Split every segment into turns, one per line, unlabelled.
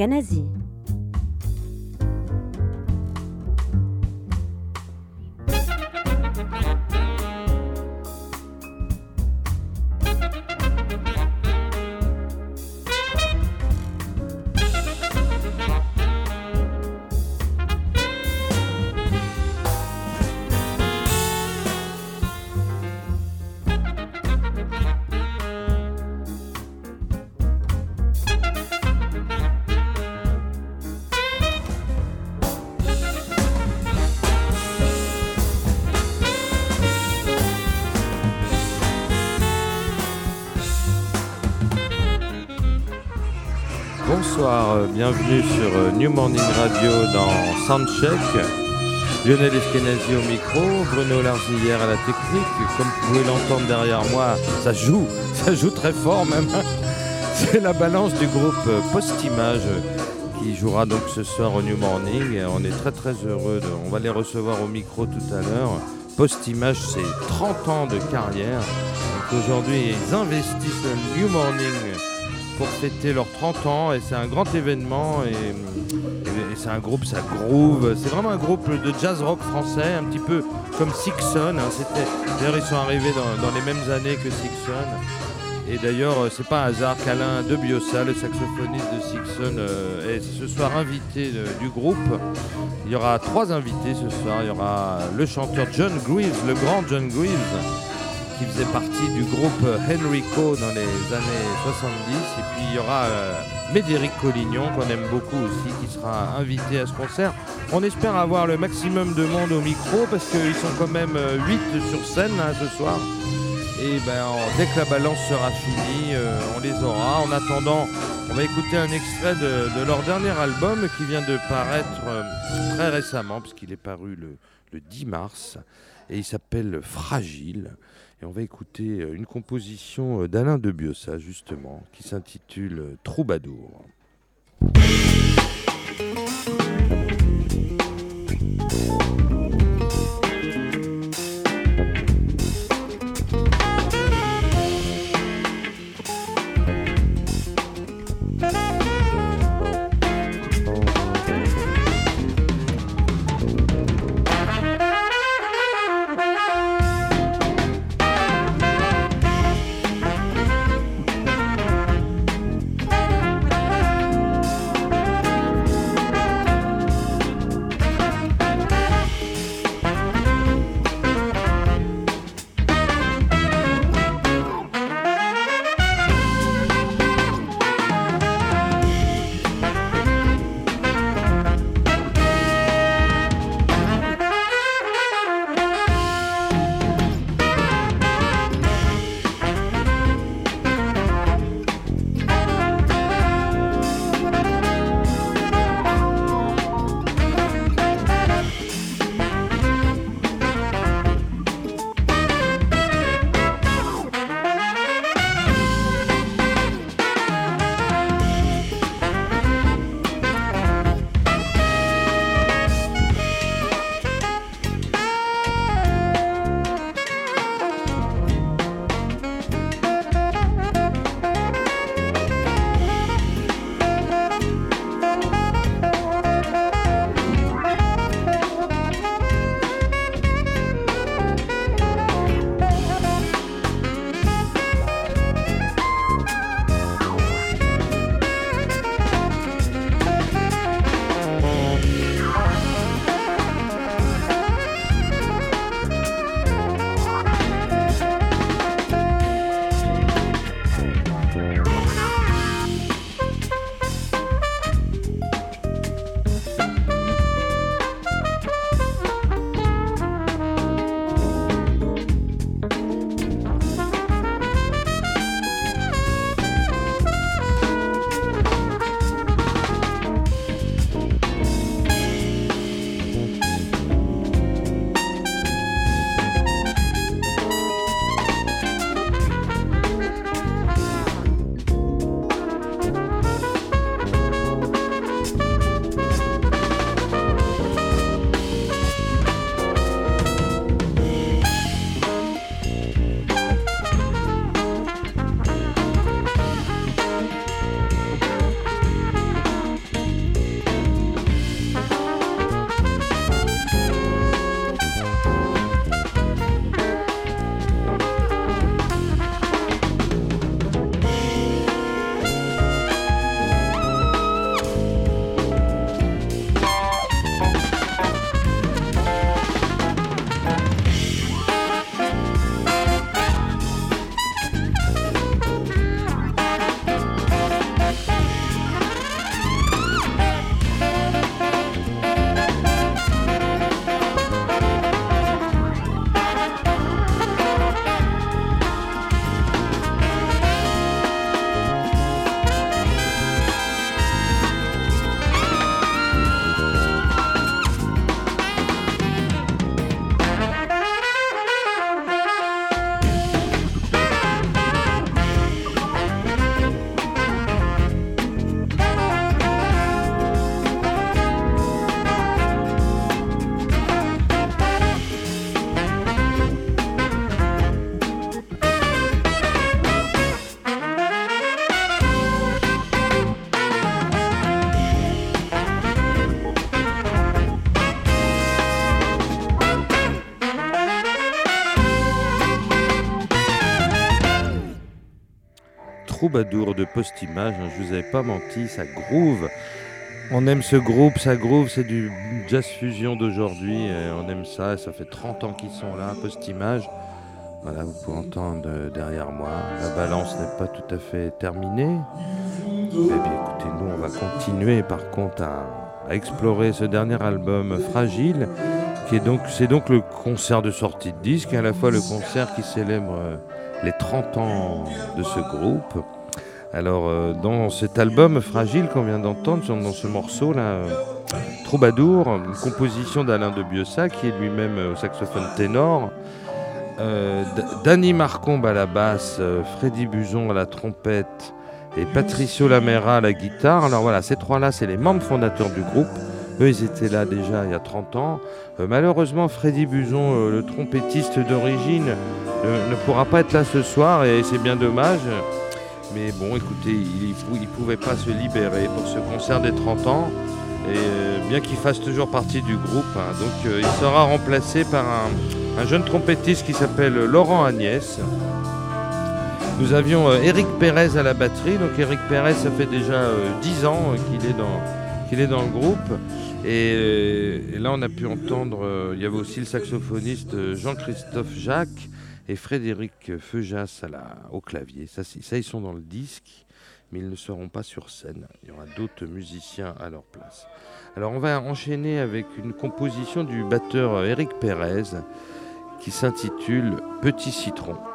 الكنزي bienvenue sur euh, New Morning Radio dans Soundcheck. Lionel Eskenazi au micro, Bruno Larzillière à la technique. Comme vous pouvez l'entendre derrière moi, ça joue, ça joue très fort même. C'est la balance du groupe euh, Post-Image qui jouera donc ce soir au New Morning. On est très très heureux, de, on va les recevoir au micro tout à l'heure. Post-Image, c'est 30 ans de carrière. Aujourd'hui, ils investissent le New Morning pour fêter leurs 30 ans et c'est un grand événement et, c'est un groupe, ça groove. C'est vraiment un groupe de jazz rock français, un petit peu comme Sixon. hein. D'ailleurs, ils sont arrivés dans, les mêmes années que Sixon. Et d'ailleurs, euh, c'est pas un hasard qu'Alain de Biossa, le saxophoniste de Sixon, euh, est ce soir invité euh, du groupe. Il y aura trois invités ce soir. Il y aura le chanteur John Greaves, le grand John Greaves, qui faisait partie du groupe Henrico dans les années 70. Et puis il y aura euh, Médéric Collignon, qu'on aime beaucoup aussi, qui sera invité à ce concert. On espère avoir le maximum de monde au micro parce qu'ils sont quand même 8 sur scène hein, ce soir. Et ben, en- dès que la balance sera finie, euh, on les aura. En attendant, on va écouter un extrait de, leur dernier album qui vient de paraître euh, très récemment, puisqu'il est paru le, le 10 mars, et il s'appelle Fragile. Et on va écouter euh, une composition euh, d'Alain de Biossa, justement, qui s'intitule euh, Troubadour. Troubadour de Postimage. Hein, je vous avais pas menti, ça groove. On aime ce groupe, ça groove, c'est du jazz fusion d'aujourd'hui. On aime ça, ça fait 30 ans qu'ils sont là, Postimage. Voilà, vous pouvez entendre derrière moi. La balance n'est pas tout à fait terminée. Eh bien, écoutez, nous, on va continuer par contre à, explorer ce dernier album Fragile, qui est donc, c'est donc le concert de sortie de disque, à la fois le concert qui célèbre euh, les 30 ans de ce groupe. Alors, euh, dans cet album Fragile qu'on vient d'entendre, dans ce morceau-là, euh, Troubadour, une composition d'Alain de Biosat, qui est lui-même au saxophone ténor, euh, Danny Marcombe à la basse, euh, Freddy Buzon à la trompette et Patricio Lamera à la guitare. Alors voilà, ces trois-là, c'est les membres fondateurs du groupe. Eux, ils étaient là déjà il y a 30 ans. Euh, malheureusement, Freddy Buzon, le trompettiste d'origine, ne pourra pas être là ce soir et c'est bien dommage. Mais bon, écoutez, il ne pouvait pas se libérer pour ce concert des 30 ans. Et bien qu'il fasse toujours partie du groupe, hein. donc il sera remplacé par un, un jeune trompettiste qui s'appelle Laurent Agnès. Nous avions Eric euh, Pérez à la batterie. Donc Eric Pérez, ça fait déjà 10 euh, ans euh, qu'il est dans le groupe. Et, là, on a pu entendre, il y avait aussi le saxophoniste Jean-Christophe Jacques et Frédéric Feujas au clavier. Ça, ça, ils sont dans le disque, mais ils ne seront pas sur scène. Il y aura d'autres musiciens à leur place. Alors, on va enchaîner avec une composition du batteur Eric Pérez qui s'intitule Petit citron.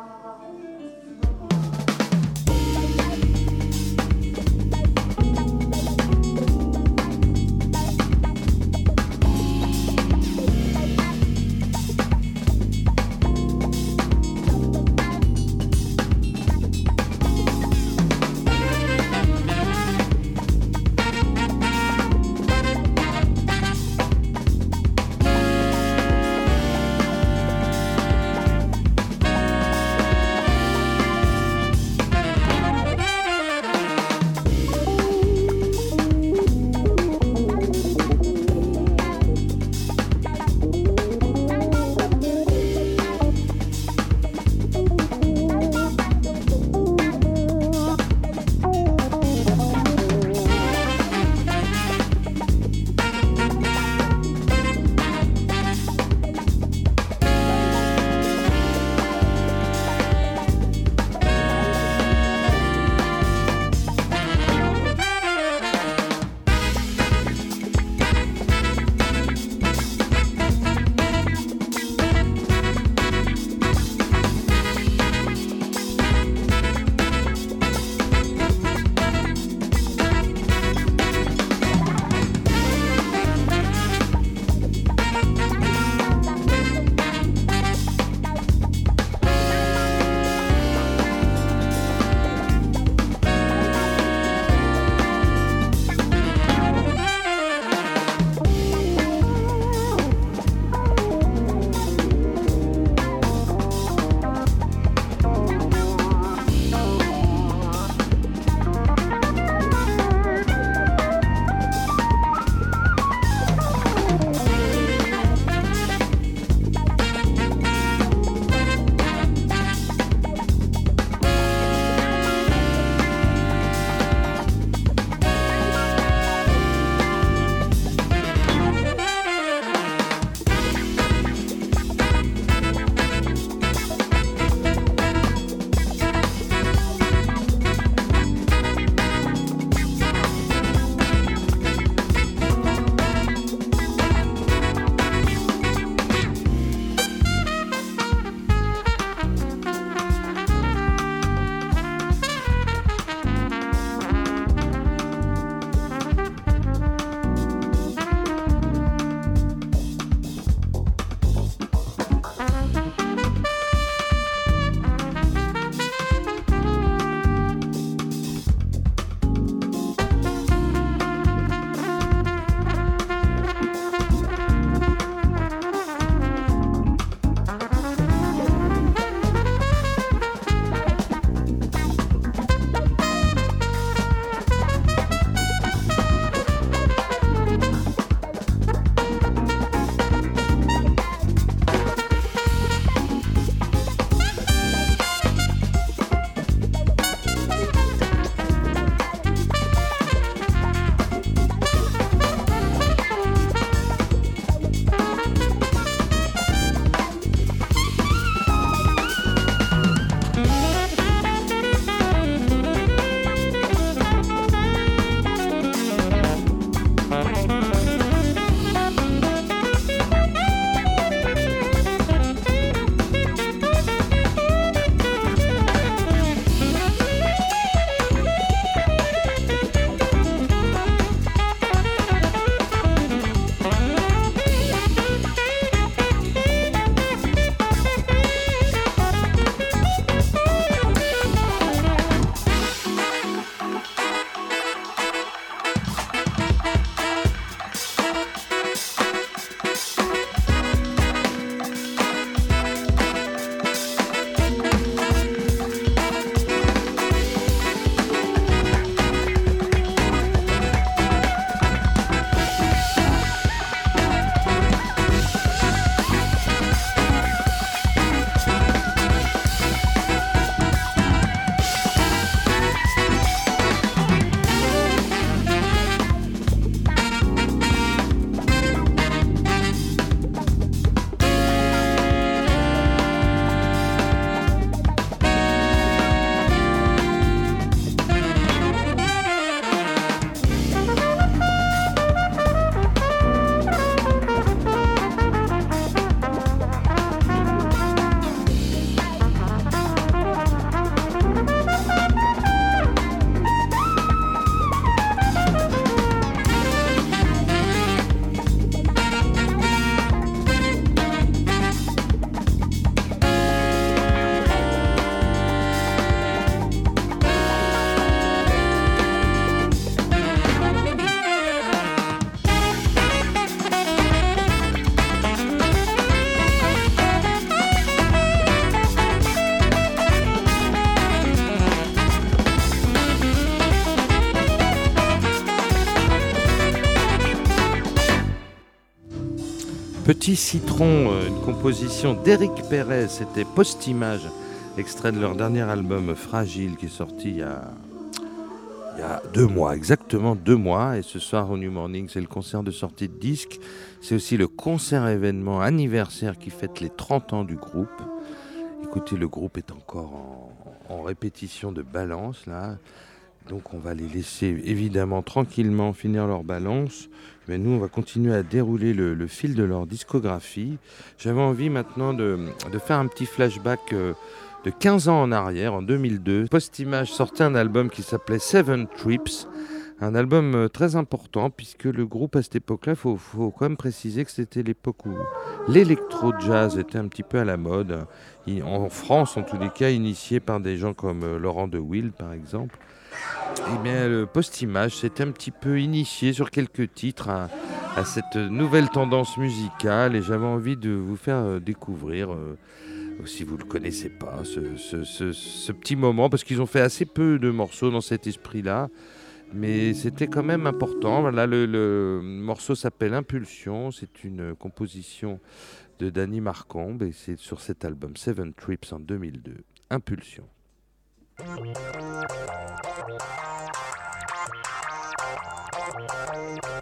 Petit Citron, euh, une composition d'Éric Perez, c'était Post-Image, extrait de leur dernier album Fragile qui est sorti il y a, deux mois, exactement deux mois. Et ce soir au New Morning, c'est le concert de sortie de disque. C'est aussi le concert événement anniversaire qui fête les 30 ans du groupe. Écoutez, le groupe est encore en, en répétition de balance là. Donc on va les laisser évidemment tranquillement finir leur balance. Mais nous, on va continuer à dérouler le, fil de leur discographie. J'avais envie maintenant de, faire un petit flashback euh, de 15 ans en arrière, en 2002. Post-Image sortait un album qui s'appelait Seven Trips. Un album euh, très important puisque le groupe à cette époque-là, il faut, faut, quand même préciser que c'était l'époque où l'électro-jazz était un petit peu à la mode. En France, en tous les cas, initié par des gens comme euh, Laurent de Will, par exemple. Eh bien, le post-image s'est un petit peu initié sur quelques titres à, cette nouvelle tendance musicale et j'avais envie de vous faire euh, découvrir, euh, si vous ne le connaissez pas, ce, petit moment, parce qu'ils ont fait assez peu de morceaux dans cet esprit-là, mais c'était quand même important. Voilà, le, morceau s'appelle Impulsion, c'est une composition de Danny Marcombe et c'est sur cet album Seven Trips en 2002. Impulsion. Thank you.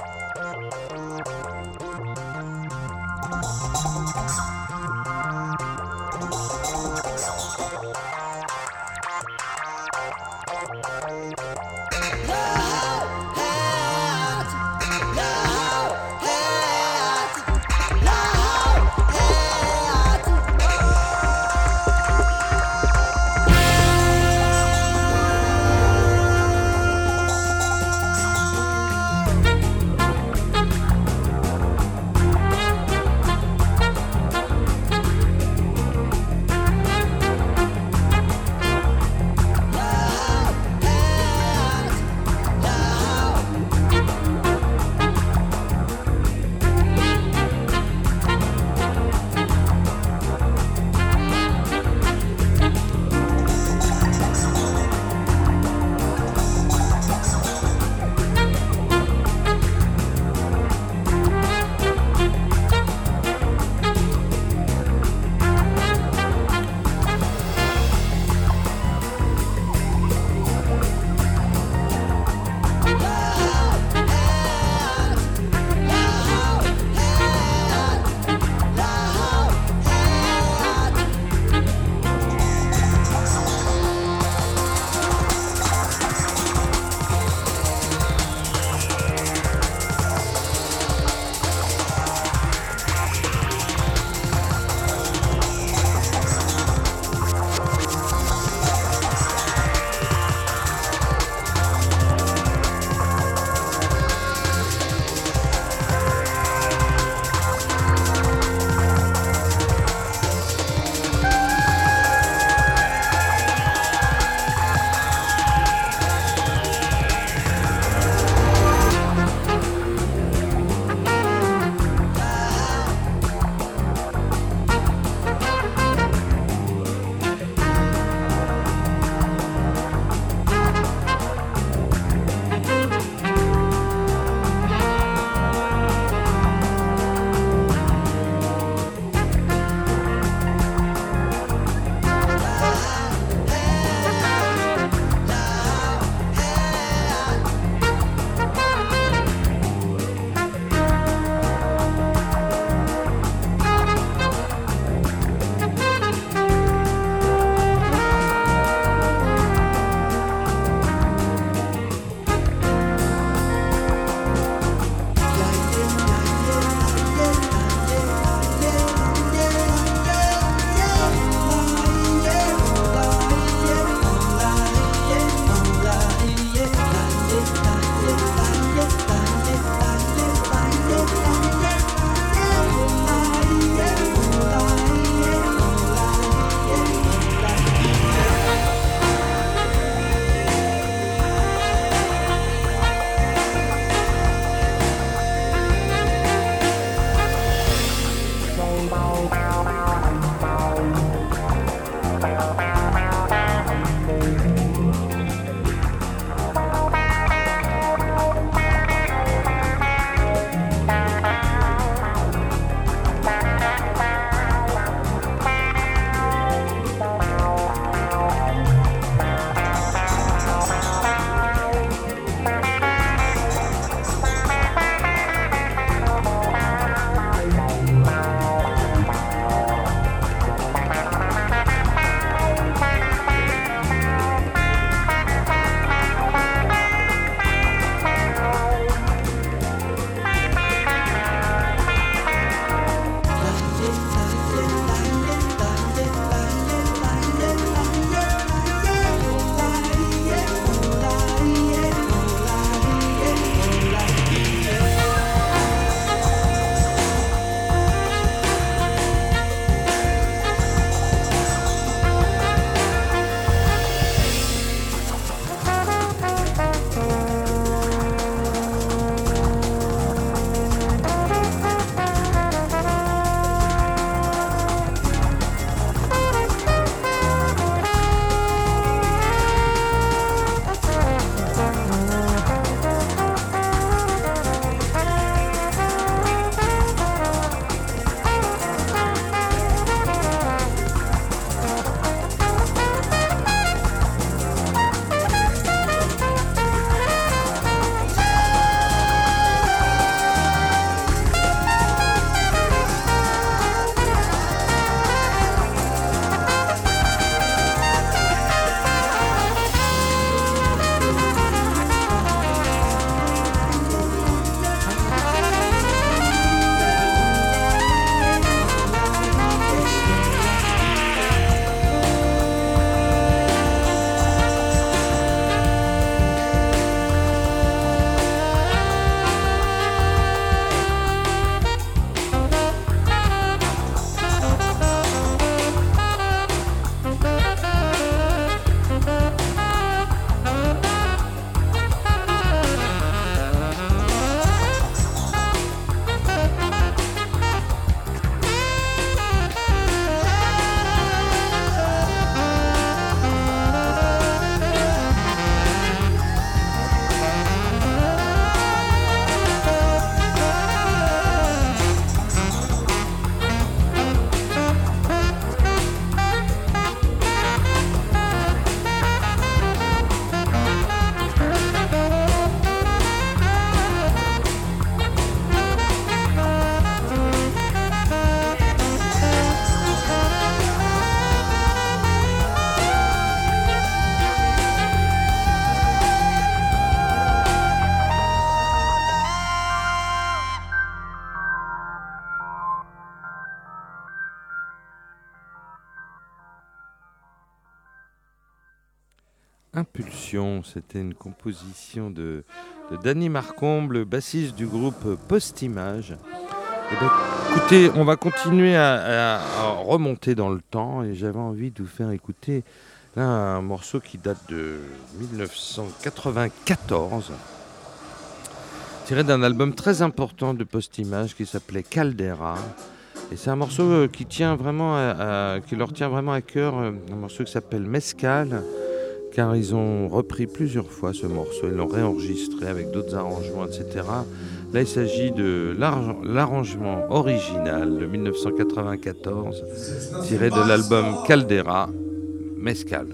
C'était une composition de, Danny Marcomble, bassiste du groupe Postimage. Eh ben, écoutez, on va continuer à, remonter dans le temps et j'avais envie de vous faire écouter un morceau qui date de 1994, tiré d'un album très important de Postimage qui s'appelait Caldera. Et c'est un morceau euh, qui, tient vraiment qui leur tient vraiment à cœur, euh, un morceau qui s'appelle Mescal car ils ont repris plusieurs fois ce morceau, ils l'ont réenregistré avec d'autres arrangements, etc. Là, il s'agit de l'arrangement original de 1994, tiré de l'album Caldera, Mescal.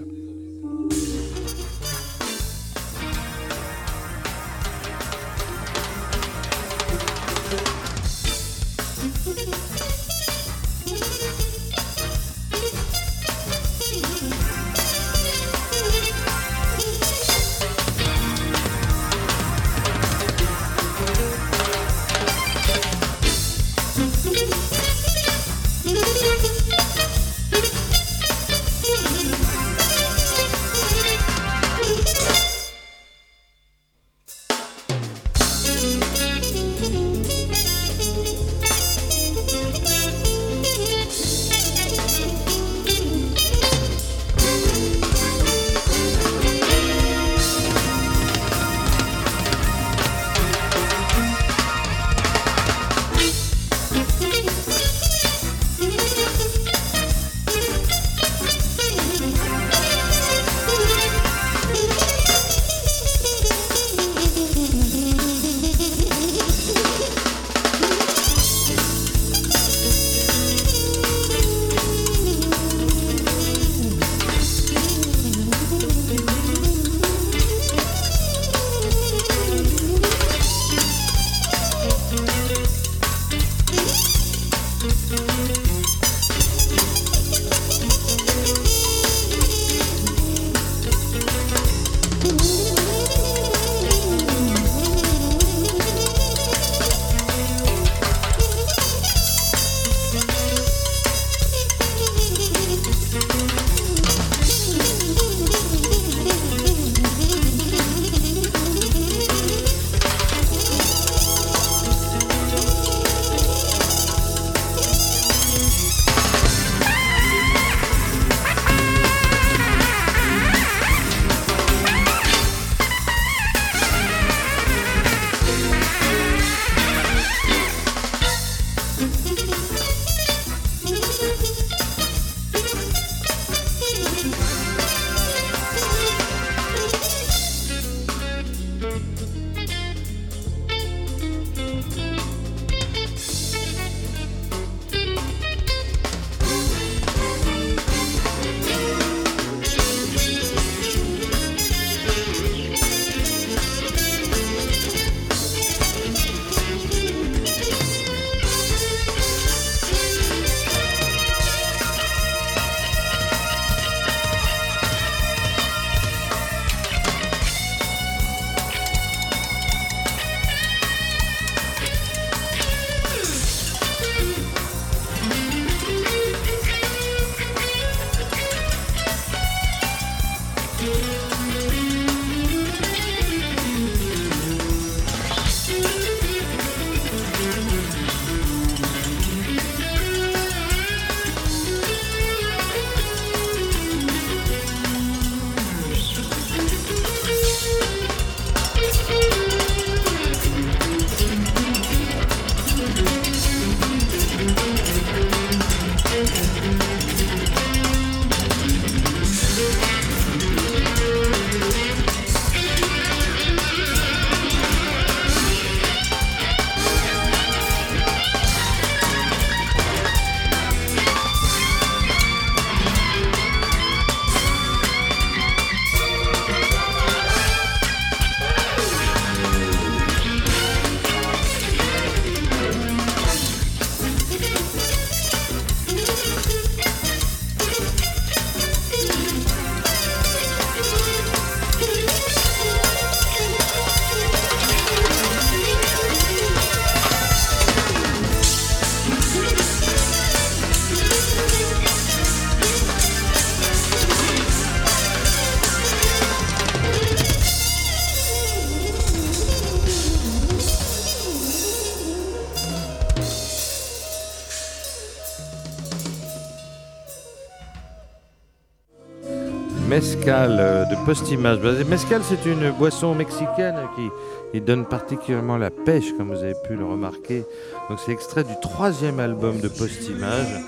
Mescal euh, de Postimage. Mescal, c'est une boisson mexicaine qui, donne particulièrement la pêche, comme vous avez pu le remarquer. Donc, c'est extrait du troisième album de Postimage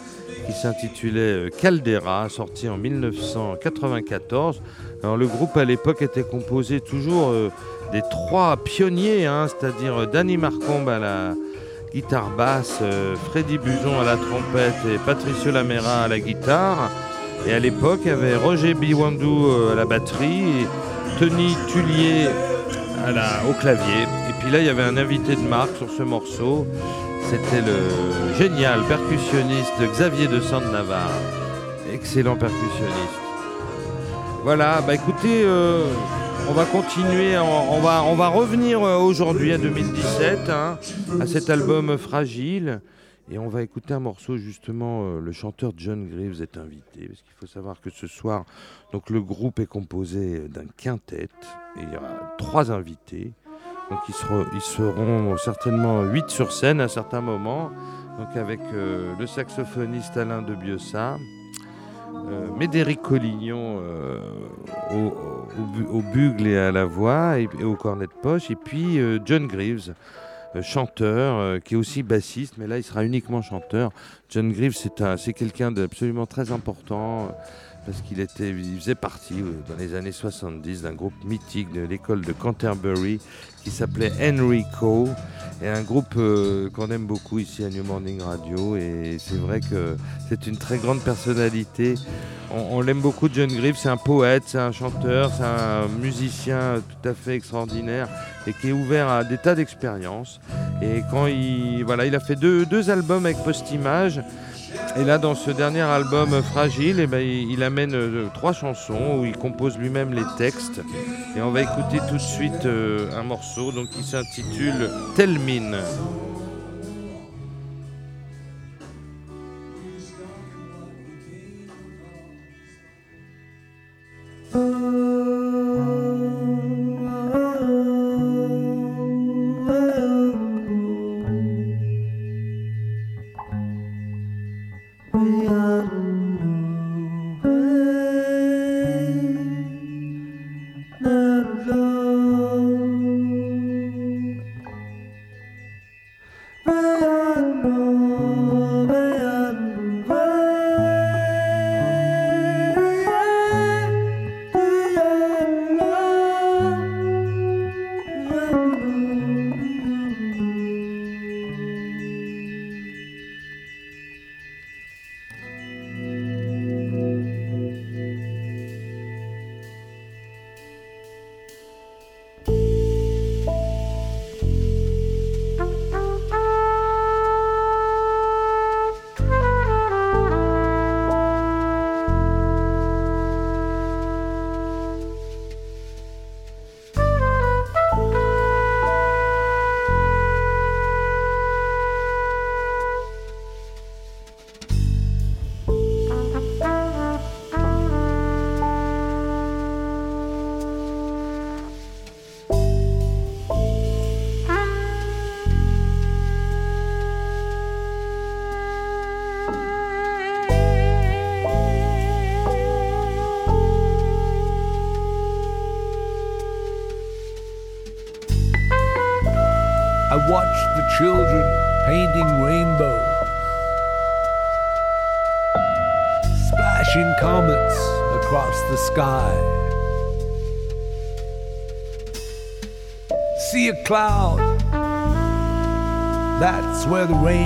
qui s'intitulait euh, Caldera, sorti en 1994. Alors, le groupe à l'époque était composé toujours euh, des trois pionniers, hein, c'est-à-dire Danny Marcombe à la guitare basse, Freddy Buzon à la trompette et Patricio Lamera à la guitare. Et à l'époque, il y avait Roger Biwandou euh, à la batterie Tony Tullier à la, au clavier. Et puis là, il y avait un invité de marque sur ce morceau. C'était le génial percussionniste Xavier de Sande-Navarre. Excellent percussionniste. Voilà, bah écoutez, euh, on va continuer, on, va, on va revenir euh, aujourd'hui à 2017, hein, à cet album Fragile. Et on va écouter un morceau justement, euh, le chanteur John Greaves est invité, parce qu'il faut savoir que ce soir, donc le groupe est composé d'un quintet, et il y aura trois invités. Donc ils, seront, certainement huit sur scène à certains moments, donc avec euh, le saxophoniste Alain de Biossa, euh, Médéric Collignon au, bugle et à la voix et, au cornet de poche, et puis John Greaves euh, chanteur, euh, qui est aussi bassiste, mais là il sera uniquement chanteur. John Greaves, c'est quelqu'un d'absolument très important euh, parce qu'il était, il faisait partie dans les années 70 d'un groupe mythique de l'école de Canterbury qui s'appelait Enrico, et un groupe qu'on aime beaucoup ici à New Morning Radio. Et c'est vrai que c'est une très grande personnalité. On, l'aime beaucoup, John Greaves. C'est un poète, c'est un chanteur, c'est un musicien tout à fait extraordinaire et qui est ouvert à des tas d'expériences. Et quand il, voilà, il a fait deux, deux albums avec Postimage. Et là, dans ce dernier album Fragile, eh ben, il, amène euh, trois chansons où il compose lui-même les textes. Et on va écouter tout de suite euh, un morceau donc, qui s'intitule Telmine.
children the rain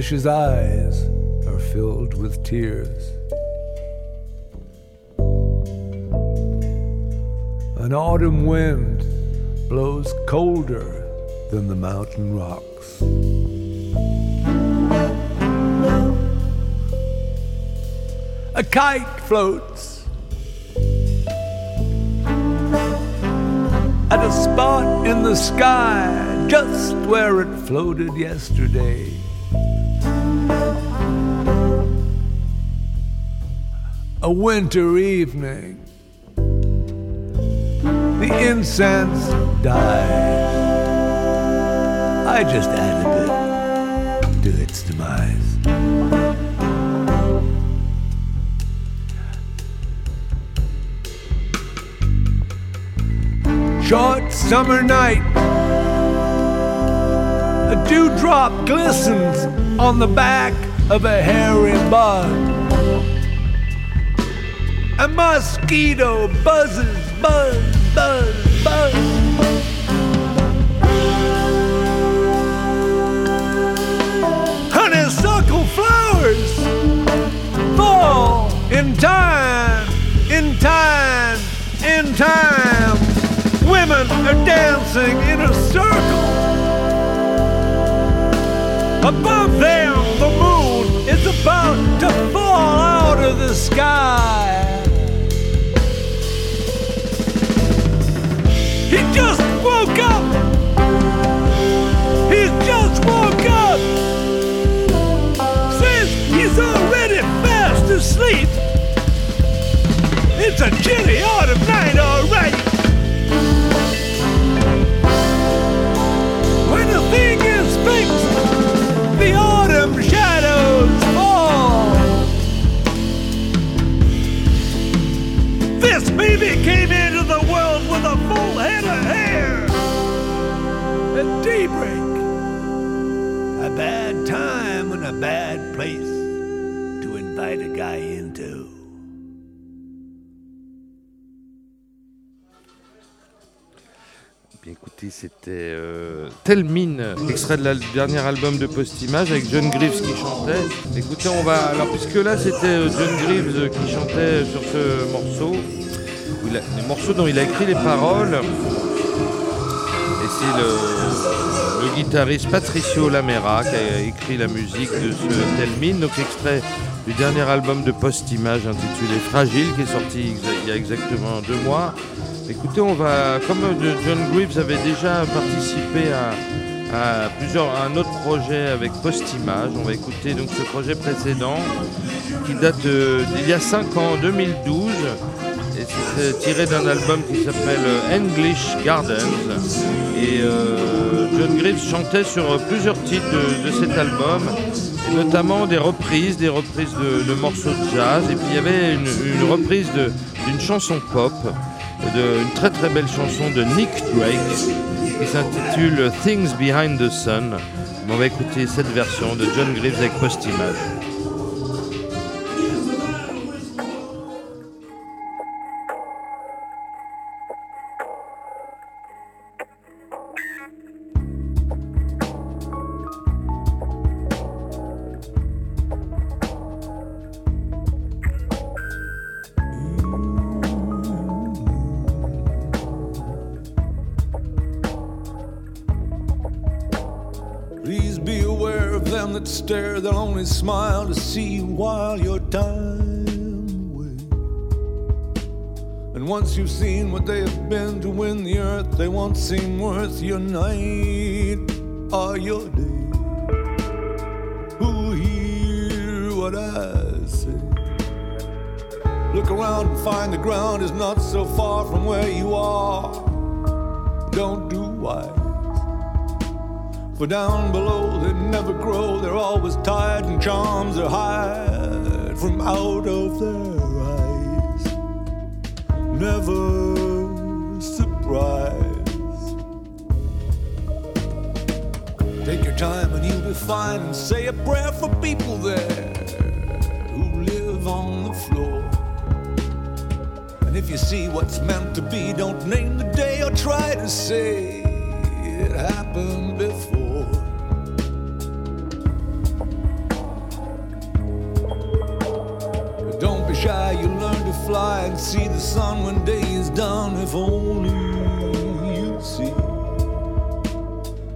Fish's eyes are filled with tears. An autumn wind blows colder than the mountain rocks. A kite floats at a spot in the sky just where it floated yesterday. A winter evening, the incense died. I just added it to its demise. Short summer night, a dewdrop glistens on the back of a hairy bug. A mosquito buzzes, buzz, buzz, buzz. Honeysuckle flowers fall in time, in time, in time. Women are dancing in a circle. Above them, the moon is about to fall out of the sky. Woke up. He just woke up. Says he's already fast asleep. It's a chilly daybreak, a bad time and a bad place to invite a guy into.
Bien écoutez, c'était euh, Tell Mine, extrait de la- dernier album de Post-Image avec John Greaves qui chantait. Écoutez, on va. Alors, puisque là c'était euh, John Greaves euh, qui chantait sur ce morceau, les morceaux dont il a écrit les paroles, c'est le, guitariste Patricio Lamera qui a écrit la musique de ce Tell Mine, donc extrait du dernier album de Post-Image intitulé Fragile qui est sorti il y a exactement deux mois. Écoutez, on va, comme John Greaves avait déjà participé à, plusieurs, à un autre projet avec Postimage, on va écouter donc ce projet précédent qui date euh, d'il y a 5 ans, 2012, et c'est tiré d'un album qui s'appelle euh, English Gardens. Et euh, John Greaves chantait sur euh, plusieurs titres de, cet album, et notamment des reprises, des reprises de, morceaux de jazz, et puis il y avait une, reprise d'une chanson pop de- une très très belle chanson de Nick Drake qui s'intitule Things Behind the Sun. On va écouter cette version de John Greaves avec Postimage.
Time away. And once you've seen what they have been to win the earth, they won't seem worth your night or your day. Who hear what I say? Look around and find the ground is not so far from where you are. Don't do wise. For down below they never grow, they're always tired and charms are hide from out of their eyes. Never surprise. Take your time and you'll be fine and say a prayer for people there who live on the floor. And if you see what's meant to be, don't name the day or try to say it happened before. Fly and see the sun when day is done. If only you see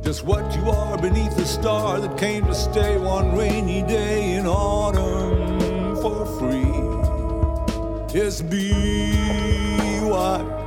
just what you are beneath the star that came to stay one rainy day in autumn for free. Yes, be what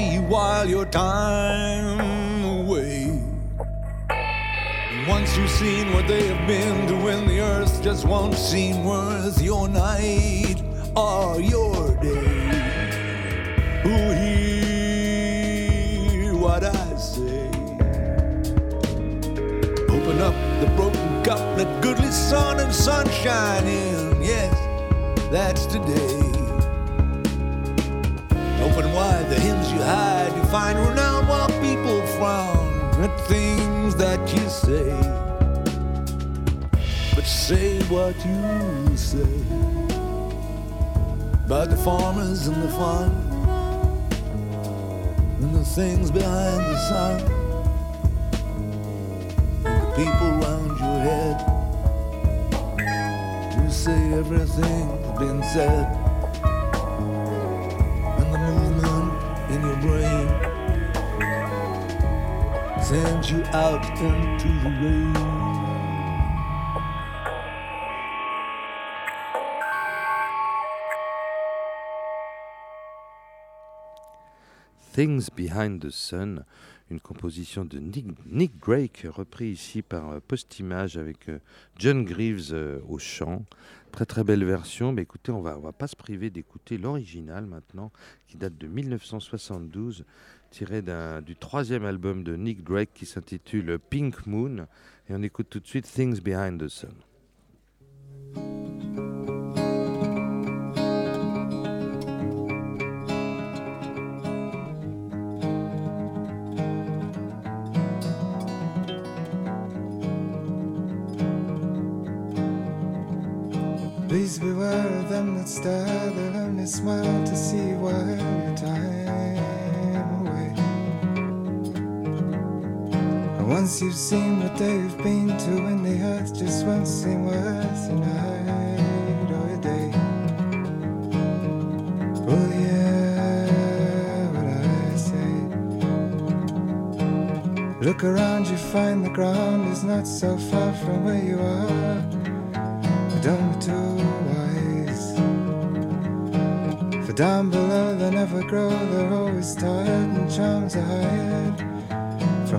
see while your time away. Once you've seen what they have been win, the earth just won't seem worth your night or your day. Who hear what I say? Open up the broken cup, let goodly sun and sunshine in. Yes, that's today. Open wide the hymns you hide. You find renown while people frown at things that you say. But say what you say about the farmers and the fun and the things behind the sun and the people round your head. You say everything's been said you out into the rain.
Things Behind the Sun, une composition de Nick, Nick Drake, repris ici par euh, Postimage avec euh, John Greaves euh, au chant. Très très belle version, mais écoutez, on va, on va pas se priver d'écouter l'original maintenant, qui date de 1972, tiré du troisième album de Nick Drake qui s'intitule Pink Moon. Et on écoute tout de suite Things Behind the Sun.
Please beware of them that stare, they'll only smile to see you while your once you've seen what they've been to, and the earth just won't seem worth a night or a day. Oh, yeah, what I say. Look around, you find the ground is not so far from where you are. Don't be too wise. For down below they never grow, they're always tired, and charms are hired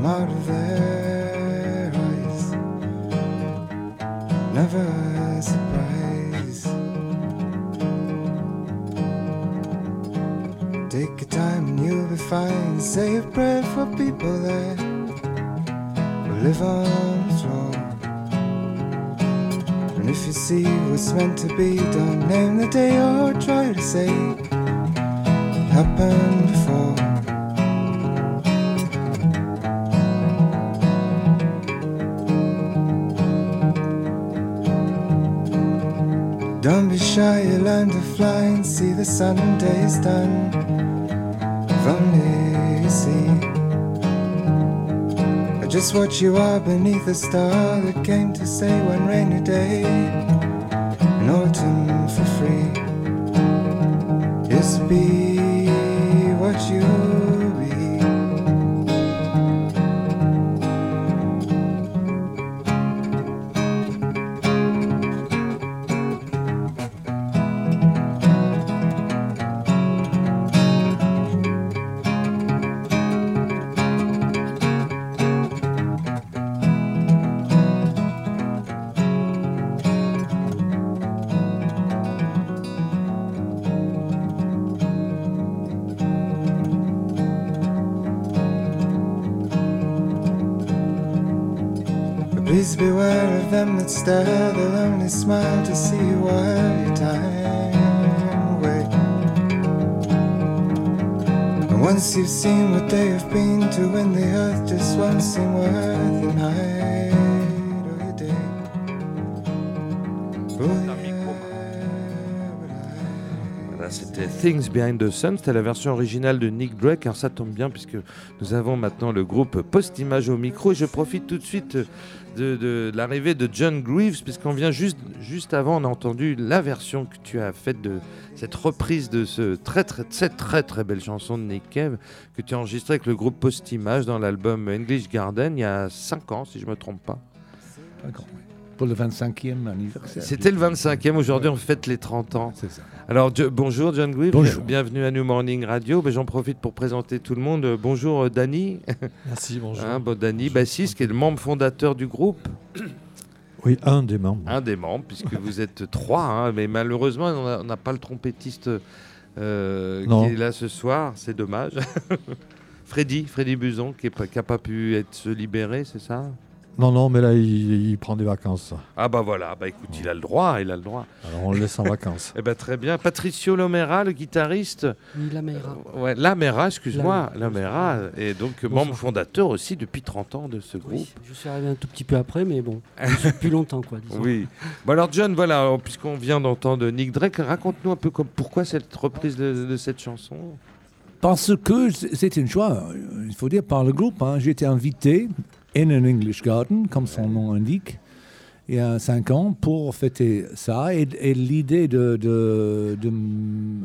from out of their eyes. Never a surprise. Take your time and you'll be fine. Say a prayer for people that live on the. And if you see what's meant to be, don't name the day or try to say it happened before. Sunday's done. You see just what you are beneath a star that came to say one rainy day seen what they have been to, when the earth just won't seem worth
c'était Things Behind the Sun, c'était la version originale de Nick Drake. Alors ça tombe bien puisque nous avons maintenant le groupe Post-Image au micro et je profite tout de suite de, l'arrivée de John Greaves puisqu'on vient juste, juste avant, on a entendu la version que tu as faite de cette reprise de ce très, très, cette très très belle chanson de Nick Cave que tu as enregistrée avec le groupe Post-Image dans l'album English Garden il y a 5 ans si je me trompe pas.
Pour le 25e anniversaire.
C'était le 25e, aujourd'hui on fête les 30 ans.
C'est ça.
Alors, Jo- bonjour John
Bonjour.
bienvenue à New Morning Radio. Ben, J'en profite pour présenter tout le monde. Bonjour euh, Danny,
Merci, bonjour.
hein, bon, Danny bassiste, qui est le membre fondateur du groupe,
oui, un des membres.
un des membres, puisque vous êtes trois, hein, mais malheureusement on n'a pas le trompettiste euh, qui est là ce soir, c'est dommage. Freddy, Freddy Buzon, qui n'a pas pu être se libérer, c'est ça?
Non, non, mais là, il, il prend des vacances.
Ah bah voilà, bah écoute, il a le droit, il a le droit.
Alors, on le laisse en vacances.
Eh ben très bien. Patricio Lomera, le guitariste,
Oui, la Meira.
Ouais, Lamera, excuse-moi,
Lam-
Lamera, et donc euh,
Bonsoir.
membre fondateur aussi depuis 30 ans de ce groupe.
Oui, je suis arrivé un tout petit peu après, mais bon, plus longtemps, quoi. disons.
Oui. Bon alors John, voilà, puisqu'on vient d'entendre Nick Drake, raconte-nous un peu comme, pourquoi cette reprise de, de cette chanson?
Parce que c'est une choix, euh, il faut dire, par le groupe. hein. J'ai été invité in an English garden, comme son nom indique, il y a cinq ans, pour fêter ça. Et, et l'idée de, de, de m-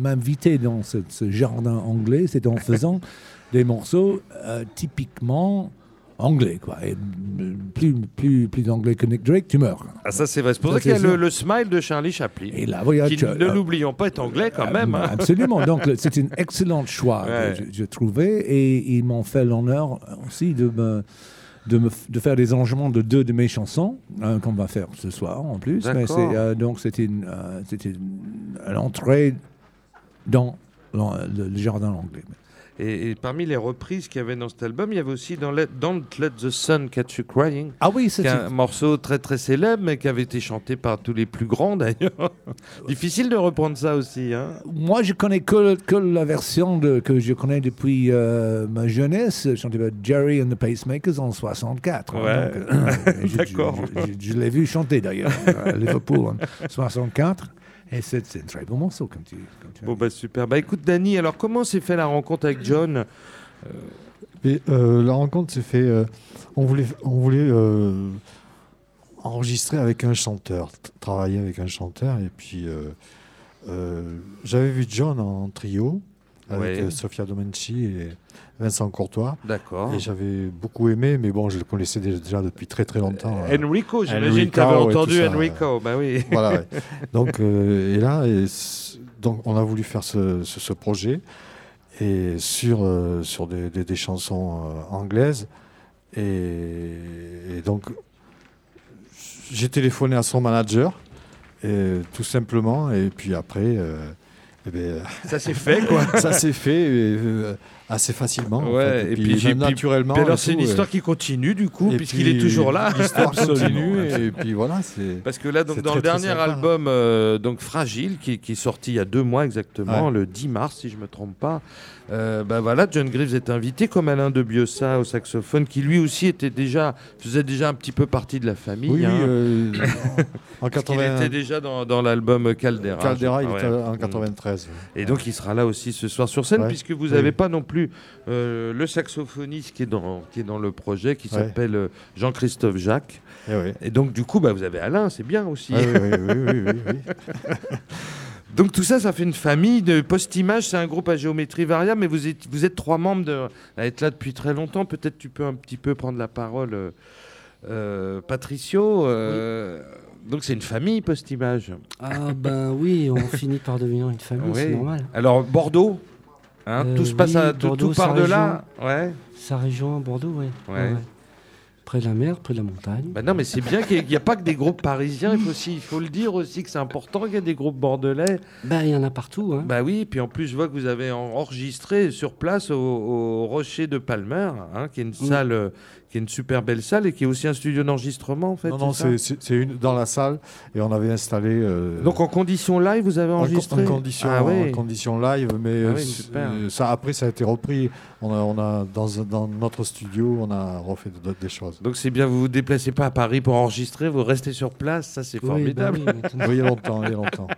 m'inviter dans ce, ce jardin anglais, c'est en faisant des morceaux euh, typiquement anglais. Quoi. Et euh, plus, plus, plus anglais que Nick Drake, tu meurs.
Ah ça c'est vrai, c'est pour
Ça,
qu'il y a le, smile de Charlie Chaplin,
Et là, voilà,
qui, ne
euh,
l'oublions pas, est anglais quand même. hein.
Absolument. Donc, c'est un excellent choix,
Ouais.
que je, je trouvais. Et ils m'ont fait l'honneur aussi de, me, de, me, de faire des arrangements de deux de mes chansons, qu'on va faire ce soir en plus. Mais euh, donc, c'était une, euh, une, une entrée dans le jardin anglais.
Et, et parmi les reprises qu'il y avait dans cet album, il y avait aussi dans Let, Don't Let the Sun Catch You Crying,
Ah oui, c'est
un morceau très très célèbre, mais qui avait été chanté par tous les plus grands d'ailleurs. Difficile de reprendre ça aussi. Hein.
Moi, je connais que, que la version de, que je connais depuis euh, ma jeunesse, chantée par Jerry and the Pacemakers en 64. hein.
Ouais.
Euh, je-
D'accord.
Je, je- je l'ai vu chanter d'ailleurs à Liverpool en 64. Et c'est un très bon morceau, comme tu, comme tu
Bon bah super. Bah écoute Danny, alors comment s'est fait la rencontre avec John
Et, euh, la rencontre s'est fait. euh, on voulait, on voulait euh, enregistrer avec un chanteur, travailler avec un chanteur. Et puis, euh, euh, j'avais vu John en trio avec
Ouais.
euh, Sofia Domenci et Vincent Courtois.
D'accord.
Et j'avais beaucoup aimé, mais bon, je le connaissais déjà, depuis très très longtemps. euh.
Enrico, j'imagine que tu avais entendu. Enrico. Bah oui.
voilà. ouais. Donc, euh, et là, et donc, on a voulu faire ce, ce- ce projet et sur, euh, sur des, des- des chansons euh, anglaises. Et, et donc, j'ai téléphoné à son manager, et, tout simplement. Et puis après, euh, eh ben,
Ça s'est fait quoi.
ça s'est fait euh, assez facilement. en
Ouais,
fait.
et puis j'ai- puis-
naturellement.
Puis alors
et
c'est une histoire qui continue du coup,
et
puisqu'il
puis,
est toujours là.
L'histoire continue. Et puis voilà, c'est.
Parce que là, donc, dans
très,
le dernier
sympa.
album, euh, donc Fragile, qui, qui est sorti il y a deux mois exactement,
Ouais.
le 10 mars, si je me trompe pas, euh, bah voilà, John Greaves est invité comme Alain de Biossa au saxophone, qui lui aussi était déjà, faisait déjà un petit peu partie de la famille.
Oui, oui,
hein,
euh, en
parce qu'il
80,
était déjà dans, dans l'album Caldera.
Caldera, il
Ouais.
était en
Mm.
93.
Et donc il sera là aussi ce soir sur scène,
Ouais.
puisque vous
Oui.
n'avez pas non plus euh, le saxophoniste qui est dans, qui est dans le projet, qui s'appelle euh, Jean-Christophe Jacques.
Eh oui.
Et donc du coup, bah, vous avez Alain, c'est bien aussi.
Ah oui, oui, oui, oui, oui, oui.
Donc tout ça, ça fait une famille de post-image. C'est un groupe à géométrie variable, mais vous êtes, vous êtes trois membres de, à être là depuis très longtemps. Peut-être tu peux un petit peu prendre la parole, euh, Patricio. euh, Donc c'est une famille post-image.
Ah ben oui, on finit par devenir une famille, c'est normal.
Alors Bordeaux, hein,
Euh,
tout se passe
oui,
à, tout,
Bordeaux,
tout part de là. Ouais.
Sa région, Bordeaux, oui.
Ouais.
Près de la mer, près de la montagne.
Bah non, mais c'est bien qu'il n'y a pas que des groupes parisiens. Il faut, aussi, il faut le dire aussi que c'est important qu'il y ait des groupes bordelais.
Ben, il y en a partout. Hein.
Bah oui, puis en plus, je vois que vous avez en- enregistré sur place au, au Rocher de Palmer, hein, qui est une
Oui.
salle, euh, qui est une super belle salle et qui est aussi un studio d'enregistrement en fait.
non, non,
c'est
une dans la salle et on avait installé. euh,
Donc en condition live, vous avez
en,
enregistré
en condition,
Ah ouais.
en condition live, mais
Ah
euh, euh, ça après ça a été repris. On a, on a dans, dans notre studio, on a refait d'autres- des choses.
Donc c'est bien, vous vous déplacez pas à Paris pour enregistrer, vous restez sur place, ça c'est
Oui,
formidable.
ben oui, maintenant,
Oui, il y a longtemps, il y a longtemps.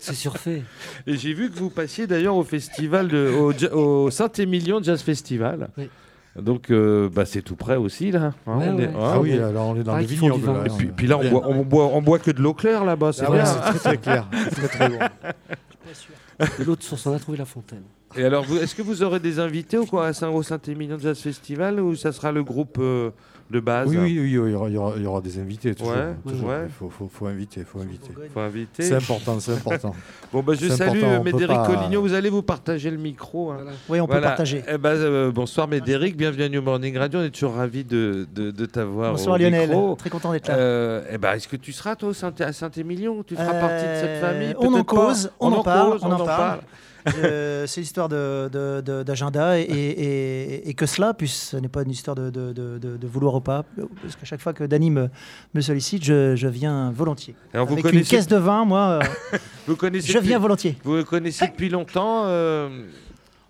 c'est surfait.
Et j'ai vu que vous passiez d'ailleurs au festival de, au, au Saint-Émilion Jazz Festival.
Oui.
Donc euh, bah, c'est tout près aussi là. hein,
Ouais,
on est-
ouais.
ah,
Ah oui,
est-
alors on est dans
Ah,
les vignobles. là,
Et puis,
on-
puis là on boit, on, boit, on boit que de l'eau claire là-bas, c'est
Ah
bien.
ouais, c'est très très clair, c'est très très bon.
De l'autre source, on a trouvé la fontaine.
Et alors, est-ce que vous aurez des invités ou quoi à Saint au Saint-Émilion Jazz Festival ou ça sera le groupe euh, de base
Oui, oui, oui, il y aura, il y aura- il y aura des invités toujours.
Ouais,
toujours.
ouais.
Il faut, faut, faut inviter, faut inviter.
Faut inviter.
C'est important, c'est important.
Bon, bah, je salue
important,
euh,
peut
Médéric
pas-
Collignon. Vous allez vous partager le micro. hein.
Oui, on peut
Voilà.
partager.
Eh ben, euh, bonsoir Médéric, bienvenue à New Morning Radio. On est toujours ravis de, de, de t'avoir
Bonsoir
au
Lionel,
micro.
très content d'être là.
Euh, eh ben, Est-ce que tu seras toi à Saint-Émilion? Tu feras
Euh,
partie de cette famille?
on en cause, on en parle, on en parle. Euh, c'est l'histoire de- de- de- d'agenda et, et- et que cela, puisque ce n'est pas une histoire de, vouloir ou pas, parce qu'à chaque fois que Dany me, me sollicite, je, je viens volontiers.
Alors, vous
Avec une caisse de vin, moi, euh,
vous connaissez
je viens
depuis,
volontiers.
vous connaissez depuis longtemps euh,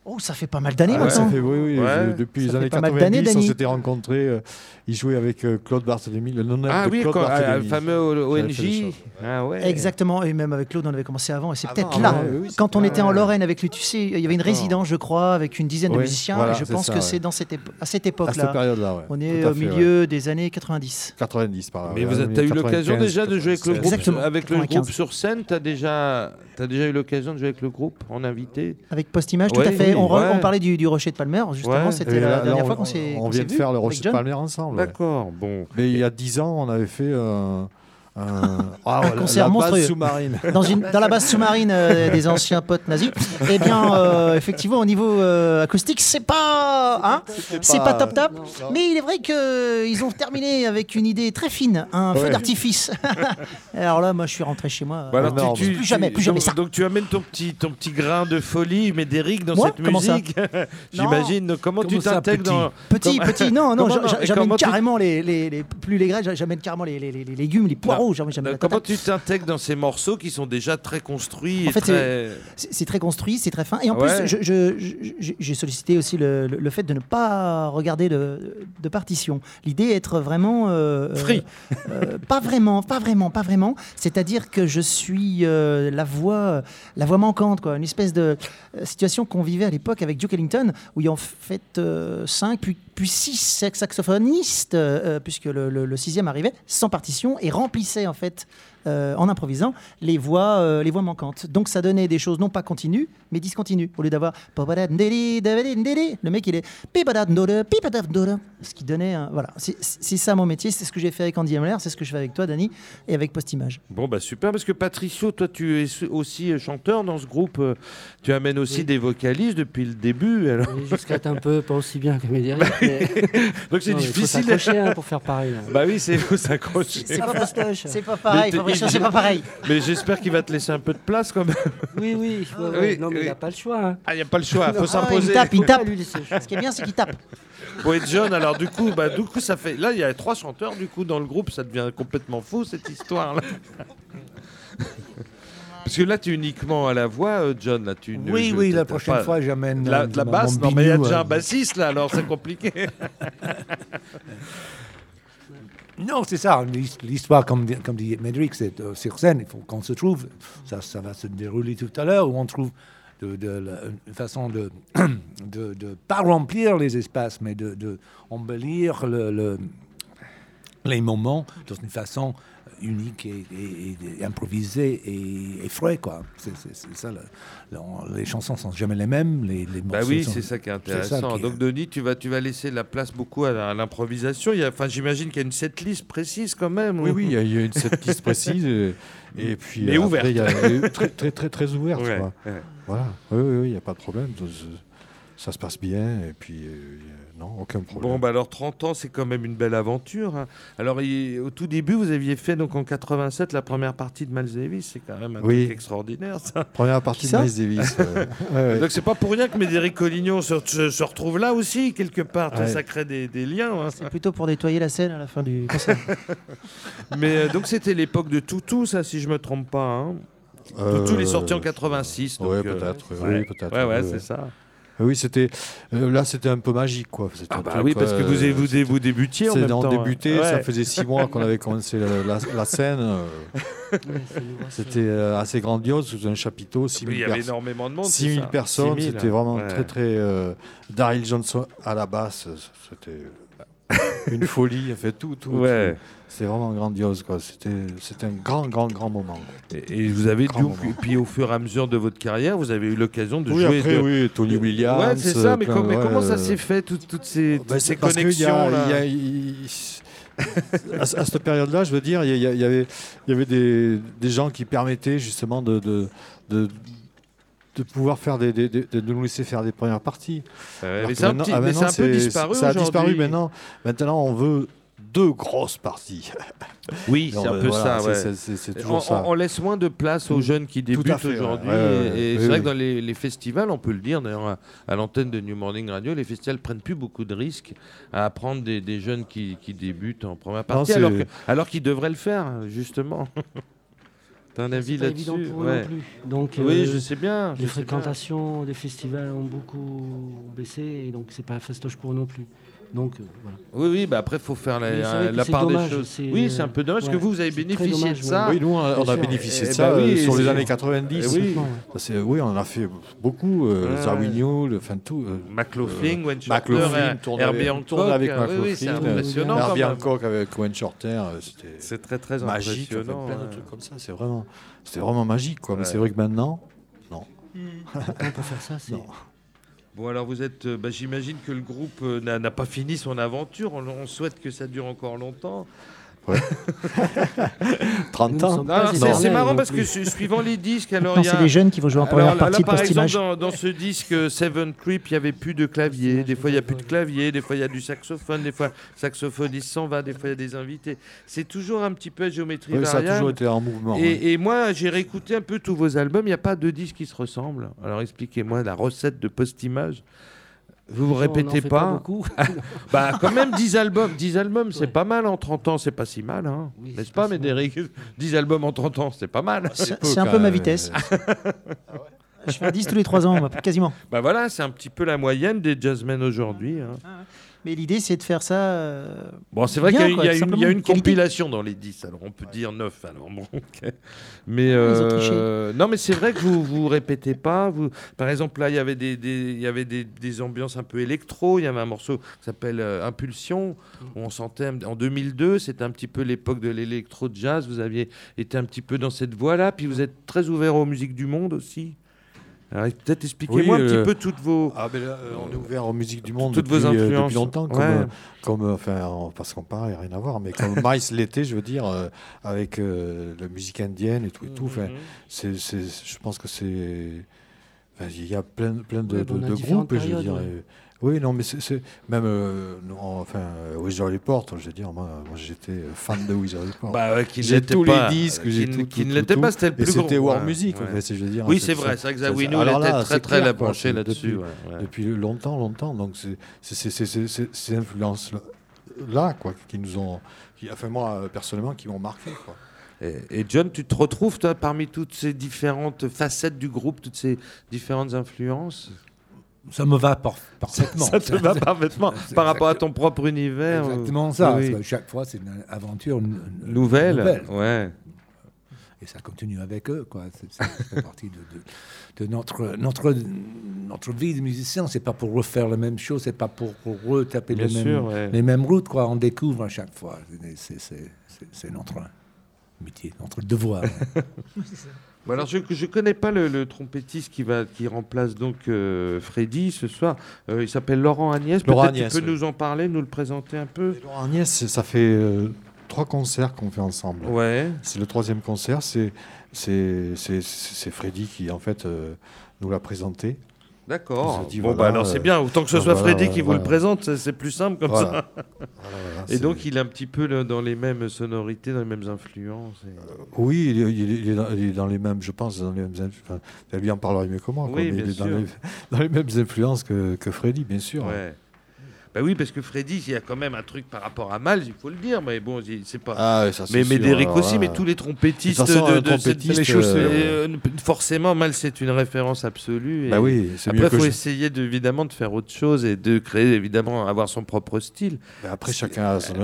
Oh, ça fait pas mal d'années
Ah ouais,
Ça
maintenant.
fait, oui, oui,
Ouais.
euh, depuis
Ça
les années
pas mal d'années,
90, on s'était rencontrés. euh, il jouait avec euh, Claude Barthélémy, le non
Ah
de
oui,
Claude
quand- ah, le fameux ONG. Ah ouais.
Exactement, et même avec Claude, on avait commencé avant, et c'est
Avant,
peut-être là.
oui,
Quand on était en Lorraine avec lui, tu sais, il y avait une résidence, je crois, avec une dizaine de musiciens,
voilà,
et je pense
ça,
que
ouais.
c'est dans cette à cette
À cette
époque-là.
période-là, ouais.
On est au
fait,
milieu des années 90.
90 par là.
Mais
années
as eu l'occasion
95,
déjà de jouer avec le groupe,
Exactement,
avec le
95.
groupe sur scène T'as déjà, as déjà eu l'occasion de jouer avec le groupe en invité
Avec Post-Image, tout à fait. On, re-
ouais.
on parlait du, du Rocher de Palmer, justement,
Ouais.
c'était la
là-
dernière
on-
fois qu'on s'est
On vient de
vu
faire le Rocher de. Palmer ensemble.
D'accord, bon.
Mais il y a 10 ans, on avait fait euh, un, ah, la-
concert
la
monstrueux.
sous-marine.
Dans, une, dans la base sous-marine euh, des anciens potes nazis, eh bien, euh, effectivement, au niveau euh, acoustique, c'est pas, hein, c'est pas top top. Mais il est vrai qu'ils ont terminé avec une idée très fine, un feu d'artifice. Alors là, moi, je suis rentré chez moi.
Bah alors,
énorme.
tu- tu-
Plus jamais, plus jamais
donc,
ça.
Donc tu amènes ton petit, ton petit grain de folie, Médéric, dans
Moi
cette
Comment
musique. J'imagine. Comment, tu
Comment
t'intègres
petit
dans.
Petit, petit, non, non,
non,
j'amène carrément les, plus les graines, j'a- j'amène carrément les légumes, les poireaux,
Euh, Comment tu t'intègres dans ces morceaux qui sont déjà très construits
En fait,
très...
C'est très construit, c'est très fin. Et en
Ouais.
plus, j'ai sollicité aussi le, le- le fait de ne pas regarder de, de partition. L'idée est être vraiment euh,
Free.
euh, pas vraiment, pas vraiment, pas vraiment. C'est-à-dire que je suis euh, la voix, la voix manquante, quoi. Une espèce de situation qu'on vivait à l'époque avec Duke Ellington, où il y a en fait euh, cinq puis puis six saxophonistes, euh, puisque le, le- le sixième arrivait sans partition et remplissait en fait euh, en improvisant les voix, euh, les voix manquantes. Donc ça donnait des choses non pas continues, mais discontinues. Au lieu d'avoir le mec il est ce qui donnait un- voilà. C'est ça mon métier, c'est ce que j'ai fait avec Andy Hamler, c'est ce que je fais avec toi, Dani, et avec Postimage.
Bon, bah super, parce que Patricio, toi, tu es aussi euh, chanteur dans ce groupe. Tu amènes aussi
Oui.
des vocalistes depuis le début. Alors...
Oui, Jusqu'à être un peu, pas aussi bien que Médéric. mais-
Donc c'est
faut
difficile.
s'accrocher, hein, pour faire pareil. là.
Bah oui, c'est faut s'accrocher.
C'est pas, c'est pas pareil,
t'es-
Fabricio, c'est pas pareil.
Mais j'espère qu'il va te laisser un peu de place quand même.
Oui, oui. ouais.
Oui,
non, mais
oui.
il n'a pas le choix. hein.
Ah, il n'y a pas le choix, faut
Ah, il
s'imposer.
tape, il tape.
Le choix.
Ce qui est bien, c'est qu'il tape.
Bon, et John, alors du coup, bah, du coup, ça fait. Là, il y a trois chanteurs du coup dans le groupe, ça devient complètement fou cette histoire là. Parce que là, tu es uniquement à la voix, euh, John. Là, tu ne-
Oui, oui, la
pas-
prochaine fois, j'amène
De la,
euh,
la
mon-
basse, non, mais il y a
biniou,
déjà
euh,
un bassiste là, alors c'est compliqué.
Non, c'est ça. l'his- L'histoire, comme, dit- comme dit Médéric, c'est euh, sur scène, il faut qu'on se trouve. Ça, ça va se dérouler tout à l'heure, où on trouve de, de la- une façon de de, de pas remplir les espaces, mais de, de embellir le, le- les moments dans une façon unique et, et- et improvisée et, et frais, quoi. C'est ça. le- le- les chansons sont jamais les mêmes. Les, les
Bah oui, c'est ça qui est intéressant.
qui est-
Donc Denis, tu vas, tu vas laisser la place beaucoup à l'improvisation. Il y a- Enfin, j'imagine qu'il y a une setlist précise quand même.
Oui,
ou-
oui, il y a- il y a une setlist précise. Et, puis,
Mais ouverte.
après, il y a- et très, très, très, très ouverte.
Ouais,
quoi.
ouais.
Voilà. Oui, oui, oui, il n'y a pas de problème. Ça se passe bien. Et puis, euh, non, aucun problème.
Bon, bah alors 30 ans, c'est quand même une belle aventure. hein. Alors, il- au tout début, vous aviez fait donc en 87 la première partie de Miles Davis. C'est quand même un
Oui.
truc extraordinaire, ça.
Première partie de Miles Davis. euh, ouais, ouais.
Donc, c'est pas pour rien que Médéric Collignon se, se- se retrouve là aussi, quelque part.
Ouais.
Ça crée des, des liens. hein.
C'est plutôt pour nettoyer la scène à la fin du concert.
Mais euh, donc, c'était l'époque de Toutou, ça, si je me trompe pas. hein. Toutou, il est sorti en 86. Donc,
Ouais,
euh,
peut-être.
ouais.
Oui, peut-être.
Ouais, ouais,
oui,
c'est ça.
Oui, c'était euh, là, c'était un peu magique, quoi.
Ah bah
truc,
oui, parce que
euh,
vous, vous, vous débutiez en même temps. hein.
débuté, ça faisait six mois qu'on avait commencé la, la- la scène. euh, C'était assez grandiose, sous un chapiteau, 6000
Oui, il y avait
personnes.
énormément de monde. c'est
6000
ça.
personnes,
6000,
c'était vraiment
ouais.
très très. euh, Daryl Johnson à la basse, c'était une folie. En fait, tout, tout.
Ouais.
tout. C'était vraiment grandiose, quoi. C'était, un grand, grand, grand moment.
Et, et vous avez dû, puis au fur et à mesure de votre carrière, vous avez eu l'occasion de
oui,
jouer.
après,
de-
oui, Tony Williams.
Ouais, c'est ça, mais,
plein-
com- mais
ouais,
comment ça
euh,
s'est fait, toutes, toutes ces, toutes
c'est y
connexions
a- y a- à, ce- à cette période-là, je veux dire, il y, avait, il y avait des, des gens qui permettaient justement de, de, de, de pouvoir faire des, des- des- de nous laisser faire des premières parties. Alors
mais c'est un, petit-
ah,
mais c'est un peu
c'est-
disparu
Ça a disparu maintenant. Maintenant, on veut deux grosses parties.
Oui, c'est un peu
voilà,
ça.
c'est-
ouais.
c'est- c'est- C'est
On,
ça.
laisse moins de place aux jeunes qui débutent
fait, ouais.
aujourd'hui.
Ouais, ouais,
et c'est vrai que dans les, les festivals, on peut le dire d'ailleurs à, à l'antenne de New Morning Radio, les festivals prennent plus beaucoup de risques à apprendre des, des jeunes qui, qui débutent en première partie, alors que- alors qu'ils devraient le faire, justement. T'as un avis
C'est pas évident
là-dessus
pour
Ouais.
non plus. Donc,
Oui,
euh,
je sais bien. je
les
sais bien.
fréquentations des festivals ont beaucoup baissé et donc c'est pas fastoche pour eux non plus. Donc euh, voilà.
Oui, oui, bah après, il faut faire la,
c'est
la
c'est
part
dommage,
des choses.
c'est-
Oui, c'est un peu dommage parce
ouais,
que vous, vous avez
c'est
bénéficié
dommage,
de ça.
Oui, nous, on a, on a bénéficié
Eh
de ça
ben oui,
euh, sur les
c'est-
années 90.
Eh oui.
Ça, c'est- oui, on en a fait beaucoup. Euh,
Ouais.
Zawinul, le- enfin tout. euh,
McLaughlin, Wayne Shorter,
McLaughlin, tourne
Herbie
avec,
Hancock.
avec
Oui, oui,
McLaughlin,
c'est
euh,
impressionnant. quand
Herbie. Hancock avec Wayne Shorter, euh, c'était
C'est très, très
magique.
impressionnant.
plein de trucs comme ça. C'est vraiment, c'était vraiment magique. Quoi. Mais c'est vrai que maintenant,
On peut faire ça, c'est
Non.
Alors vous êtes. euh, bah, J'imagine que le groupe euh, n'a pas fini son aventure. On souhaite que ça dure encore longtemps.
30
Nous
ans.
alors, c'est marrant parce que suivant les disques, alors il y a.
c'est les jeunes qui vont jouer en première
Alors, là,
partie de
par exemple,
Postimage.
dans, dans ce disque euh, Seven Trip, il n'y avait plus de clavier. Des fois, il n'y a plus de clavier. Des fois, il y a du saxophone. Des fois, le saxophoniste s'en va. Des fois, il y a des invités. C'est toujours un petit peu à géométrie
Oui, ça a toujours été en mouvement. ouais.
Et, et moi, j'ai réécouté un peu tous vos albums. Il n'y a pas deux disques qui se ressemblent. Alors, expliquez-moi la recette de post-image. Vous vous
On en
répétez
fait
pas,
beaucoup.
Bah, quand même, 10 albums. 10 albums, c'est
Ouais.
pas mal en 30 ans. C'est pas si mal, hein.
Oui,
N'est-ce pas,
pas.
Médéric 10 albums en 30 ans, c'est pas mal.
C'est un peu ma vitesse. Je fais un 10 tous les 3 ans, quasiment.
Bah voilà, c'est un petit peu la moyenne des jazzmen aujourd'hui. hein.
Mais l'idée, c'est de faire ça. euh,
Bon, c'est vrai qu'il y a, y une, y a compilation dans les 10, alors on peut dire 9. Alors bon. Mais
ont
euh, non, mais c'est vrai que vous vous répétez pas. Vous, par exemple, là, il y avait des, des- il y avait des, des ambiances un peu électro. Il y avait un morceau qui s'appelle euh, Impulsion. Où on sentait en 2002, c'était un petit peu l'époque de l'électro jazz. Vous aviez été un petit peu dans cette voie-là. Puis vous êtes très ouvert aux musiques du monde aussi? Alors, peut-être expliquez-moi
Oui,
un petit
euh,
peu toutes vos.
Ah, ben là, euh, on est ouvert aux musiques du monde
Toutes
depuis,
vos
euh,
influences.
depuis longtemps, comme,
Ouais.
euh, comme enfin, parce qu'on parle, rien à voir, mais comme Miles l'était, je veux dire, euh, avec euh, la musique indienne et tout et tout. Enfin,
Mhm.
c'est, c'est- je pense que c'est, il y a plein, plein de,
Ouais,
de-
on a
de
différentes
groupes, je veux dire.
ouais.
et- oui, non, mais c'est, même, euh, non, enfin, euh, Wizard Report, je veux dire, moi, moi j'étais fan de Wizard Report.
Bah, ouais, qui
j'ai tous
pas-
les disques, j'ai tout,
qui ne l'était pas, c'était le plus
c'était. War
Ouais,
Music, en
ouais.
fait, je veux dire.
Oui,
ça-
c'est vrai, c'est vrai que
alors
était
là,
très très la là-dessus.
depuis- longtemps, longtemps. Donc c'est ces influences là, quoi, qui nous ont, qui, enfin moi euh, personnellement, qui m'ont marqué, quoi.
Et John, tu te retrouves toi parmi toutes ces différentes facettes du groupe, toutes ces différentes influences?
Ça me va par- parfaitement.
Ça te va parfaitement par rapport à ton propre univers.
Exactement ça.
oui.
Chaque fois, c'est une aventure une- une-
Nouvelle.
nouvelle.
Ouais.
Et ça continue avec eux. Quoi. C'est, partie de, de- de notre, notre, notre vie de musicien. C'est pas pour refaire la même chose, c'est pas pour, pour retaper les,
sûr.
mêmes,
ouais.
les mêmes routes. Quoi. On découvre à chaque fois. C'est notre métier, notre devoir.
Bon, alors je je connais pas le, le trompettiste qui va qui remplace donc euh, Freddy ce soir. Euh, il s'appelle Laurent Agnès.
Laurent
Peut-être
Agnès,
tu peux
oui.
nous en parler, nous le présenter un peu?
Et Laurent Agnès, ça fait euh, trois concerts qu'on fait ensemble.
Ouais.
C'est le troisième concert. C'est Freddy qui en fait euh, nous l'a présenté.
D'accord. Bon, bah
voilà,
alors c'est
euh,
bien. Autant que ce soit
voilà,
Freddy qui vous le présente, c'est- plus simple comme ça. Et donc il est un petit peu le- dans les mêmes sonorités, dans les mêmes influences. et-
Oui, il est, il est- il est dans, il est dans les mêmes, je pense, dans les mêmes. Enfin, lui en parlera mieux que moi. quoi,
Oui,
mais
bien
il est dans les, dans les mêmes influences que, que Freddy, bien sûr.
Ouais. Bah oui, parce que Freddy, il y a quand même un truc par rapport à Miles, il faut le dire, mais bon, c'est pas.
Ah, ça,
mais, mais
sûr,
Derek aussi,
là,
mais tous les trompettistes
De façon,
cette- les
euh,
euh, forcément, Miles c'est une référence absolue. et
Bah oui,
Après, il faut
je-
essayer de, évidemment de faire autre chose et de créer, évidemment, avoir son propre style.
Après, chacun a son,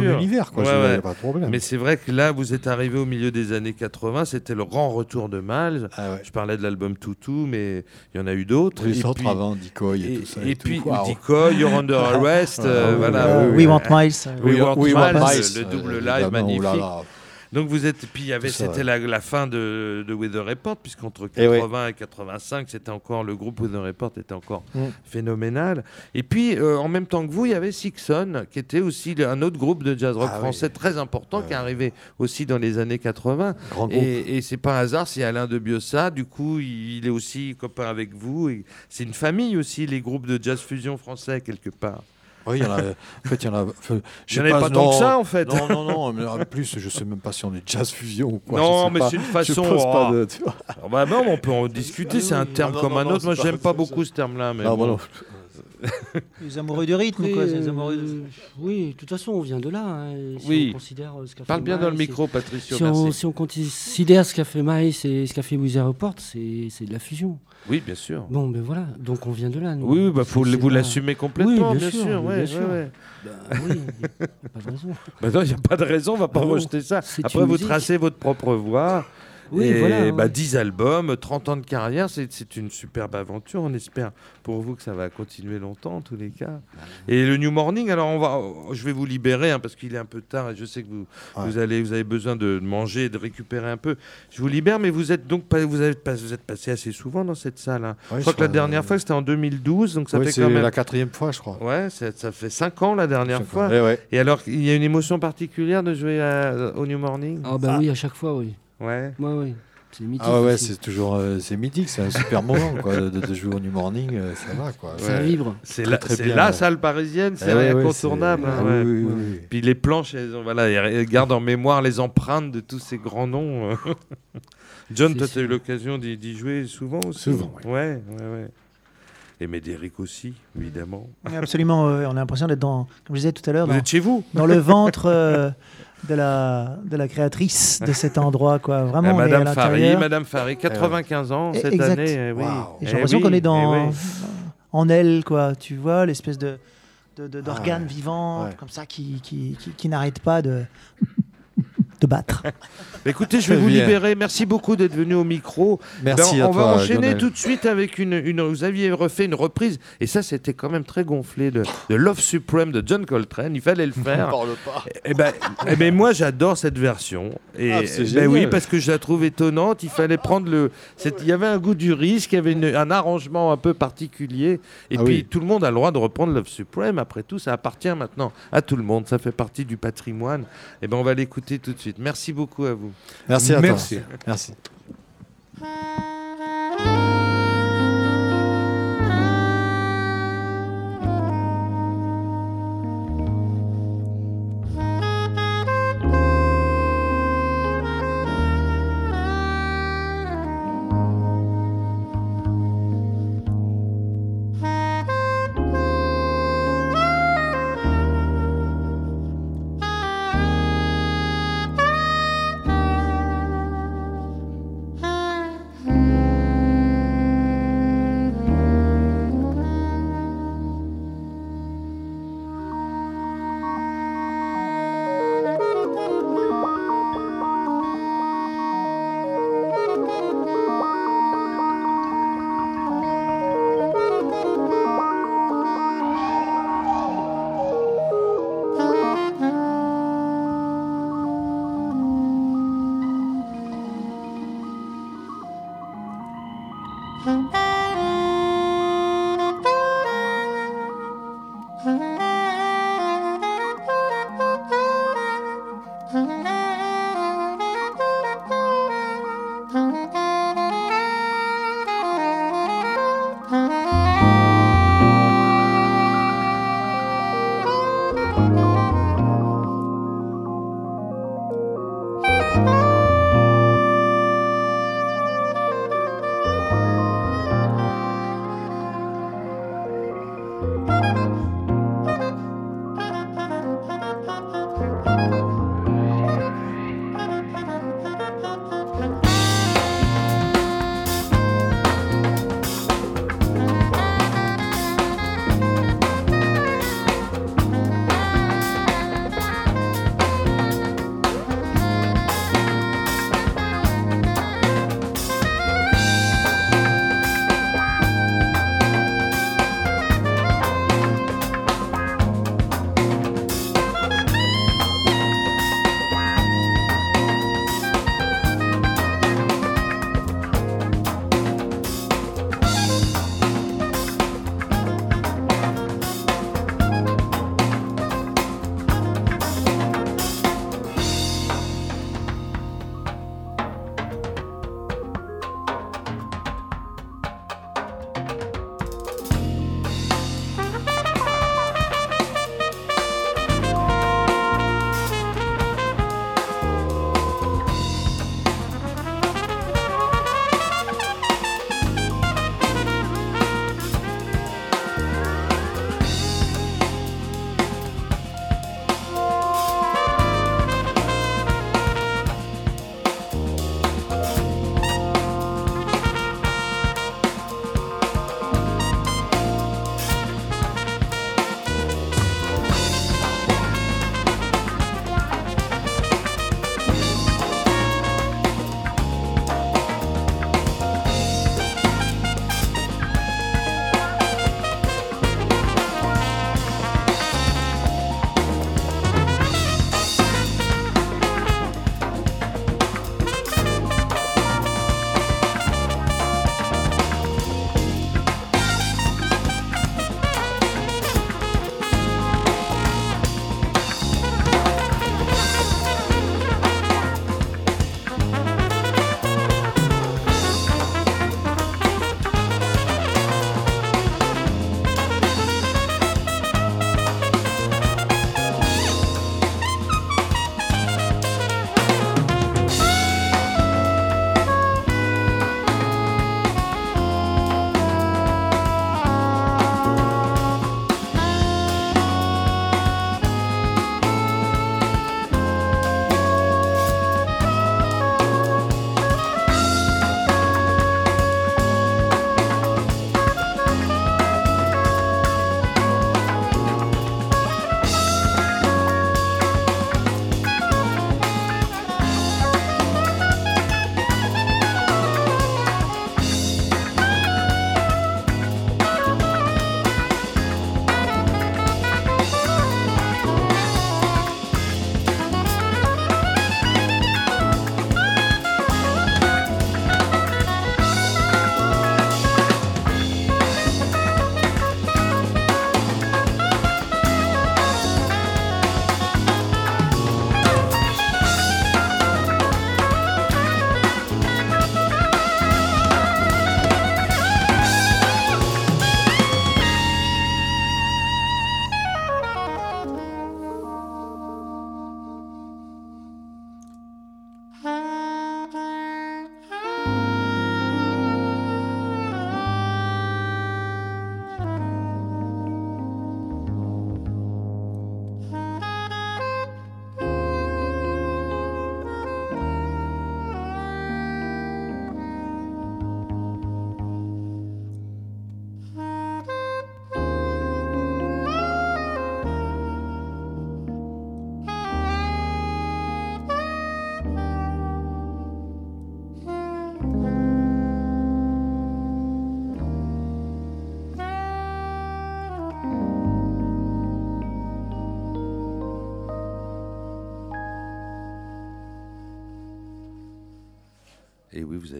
a univers, quoi.
Ouais, ouais.
y a pas de problème.
Mais c'est vrai que là, vous êtes arrivé au milieu des années 80, c'était le grand retour de Miles.
Ah ouais.
Je parlais de l'album Toutou, mais il y en a eu d'autres.
Les
Et
autres avant, Decoy et,
Et,
tout ça.
et
tout.
puis,
Waouh.
Decoy, Under Arrest, euh,
Ah oui,
voilà.
We. Want Miles.
We Want
We Want
Miles, le double
euh,
live
évidemment,
magnifique.
oh là là.
Donc vous êtes, puis il y avait, c'était la, la fin de, de Weather Report, puisqu'entre
Eh ouais.
80 et 85, c'était encore le groupe Weather Report était encore
Mm.
phénoménal. Et puis euh, en même temps que vous, il y avait Sixon, qui était aussi un autre groupe de jazz rock
Ah oui.
français très important, qui est arrivé aussi dans les années 80.
Grand.
Et, et c'est pas un hasard, c'est Alain de Biossa. Du coup, il, il est aussi copain avec vous. C'est une famille aussi, les groupes de jazz fusion français quelque part.
Oui, il y en a. En fait, il y en a. je
n'y en avait pas tant que ça en fait.
Non, non, non. mais en plus, je sais même pas si on est jazz fusion ou quoi.
Non, mais c'est une façon, oh.
de-.
Ah bah non, on peut en discuter, c'est un terme
non,
comme
non,
un autre. Moi, j'aime
pas-
beaucoup ce terme-là. Mais bon.
Les amoureux du rythme, quoi. c'est les amoureux de-
Euh, oui, de toute façon, on vient de là. hein, si
Oui.
on considère euh, ce qu'a
Parle
fait
bien dans le micro,
et-
Patricio.
Si on,
merci.
si on considère ce qu'a fait Miles et ce qu'a fait Wizard Report, c'est c'est de la fusion.
Oui, bien sûr.
Bon, ben voilà, donc on vient de là. nous.
Oui, bah faut vous
c'est
l'assumer complètement,
Oui,
bien,
bien
sûr.
sûr,
ouais,
bien sûr.
ouais.
Bah oui, pas de raison.
Bah non, il n'y a pas de raison, on va pas
Ah non,
rejeter ça. Après, vous
musique.
tracez votre propre voie.
Oui,
et
voilà,
bah,
ouais.
10 albums, 30 ans de carrière, c'est c'est une superbe aventure. On espère pour vous que ça va continuer longtemps, en tous les cas. Et le New Morning, alors on va, je vais vous libérer hein, parce qu'il est un peu tard et je sais que vous,
Ouais.
vous, allez, vous avez besoin de manger et de récupérer un peu. Je vous libère, mais vous êtes donc pas, vous, avez pas- vous êtes passé assez souvent dans cette salle. hein.
Ouais,
je crois
je
que la dernière
euh,
fois, c'était en 2012, donc ça
Ouais,
fait
c'est
quand même.
la quatrième fois, je crois.
Ouais, ça, ça fait 5 ans la dernière
Cinq
fois.
Eh ouais.
Et alors, il y a une émotion particulière de jouer à- au New Morning?
Ah bah oui, à chaque fois, oui.
Ouais.
Ouais, ouais. C'est mythique.
Ah ouais, c'est toujours euh, c'est mythique, c'est un super moment quoi, de, de jouer au New Morning, euh, ça va quoi.
Ça
Ouais.
vibre.
C'est la,
très bien,
la
ouais.
salle parisienne, c'est
Eh ouais, ouais,
incontournable. hein,
Ah
ouais.
oui, oui, oui, oui.
Puis les planches, elles ont- voilà, elles gardent en mémoire les empreintes de tous ces grands noms. euh. John, toi, tu as eu l'occasion d'y jouer souvent aussi
Souvent,
Ouais, ouais, ouais. Et Médéric aussi, évidemment.
Oui, Absolument, on a l'impression d'être dans, comme je disais tout à l'heure, dans,
êtes chez vous
dans le ventre euh, de, la, de la créatrice de cet endroit. Quoi. Vraiment,
Ah,
on est à
Madame Fary,
l'intérieur.
Madame Fary, 95 ans
Eh,
cette
exact.
année. eh oui.
Et
Eh
j'ai l'impression
oui,
qu'on est
eh
dans,
oui.
en elle, quoi. Tu vois, l'espèce de de- de- d'organes
ouais.
vivants
Ouais.
comme ça qui, qui, qui, qui n'arrêtent pas de, de battre.
Écoutez, je vais vous
bien.
libérer. Merci beaucoup d'être venu au micro.
Merci
Ben,
à
on
toi.
va enchaîner
Lionel.
tout de suite avec une, une- Vous aviez refait une reprise, et ça, c'était quand même très gonflé de, de Love Supreme de John Coltrane. Il fallait le faire.
Parle pas.
Eh ben, eh ben, moi, j'adore cette version. Et
Ah, c'est
ben
génial.
oui, parce que je la trouve étonnante. Il fallait prendre le. Il y avait un goût du risque, il y avait une- un arrangement un peu particulier. Et
Ah
puis,
oui.
tout le monde a le droit de reprendre Love Supreme. Après tout, ça appartient maintenant à tout le monde. Ça fait partie du patrimoine. Et ben, on va l'écouter tout de suite. Merci beaucoup à vous.
Merci à
Merci.
toi. Merci.
Thank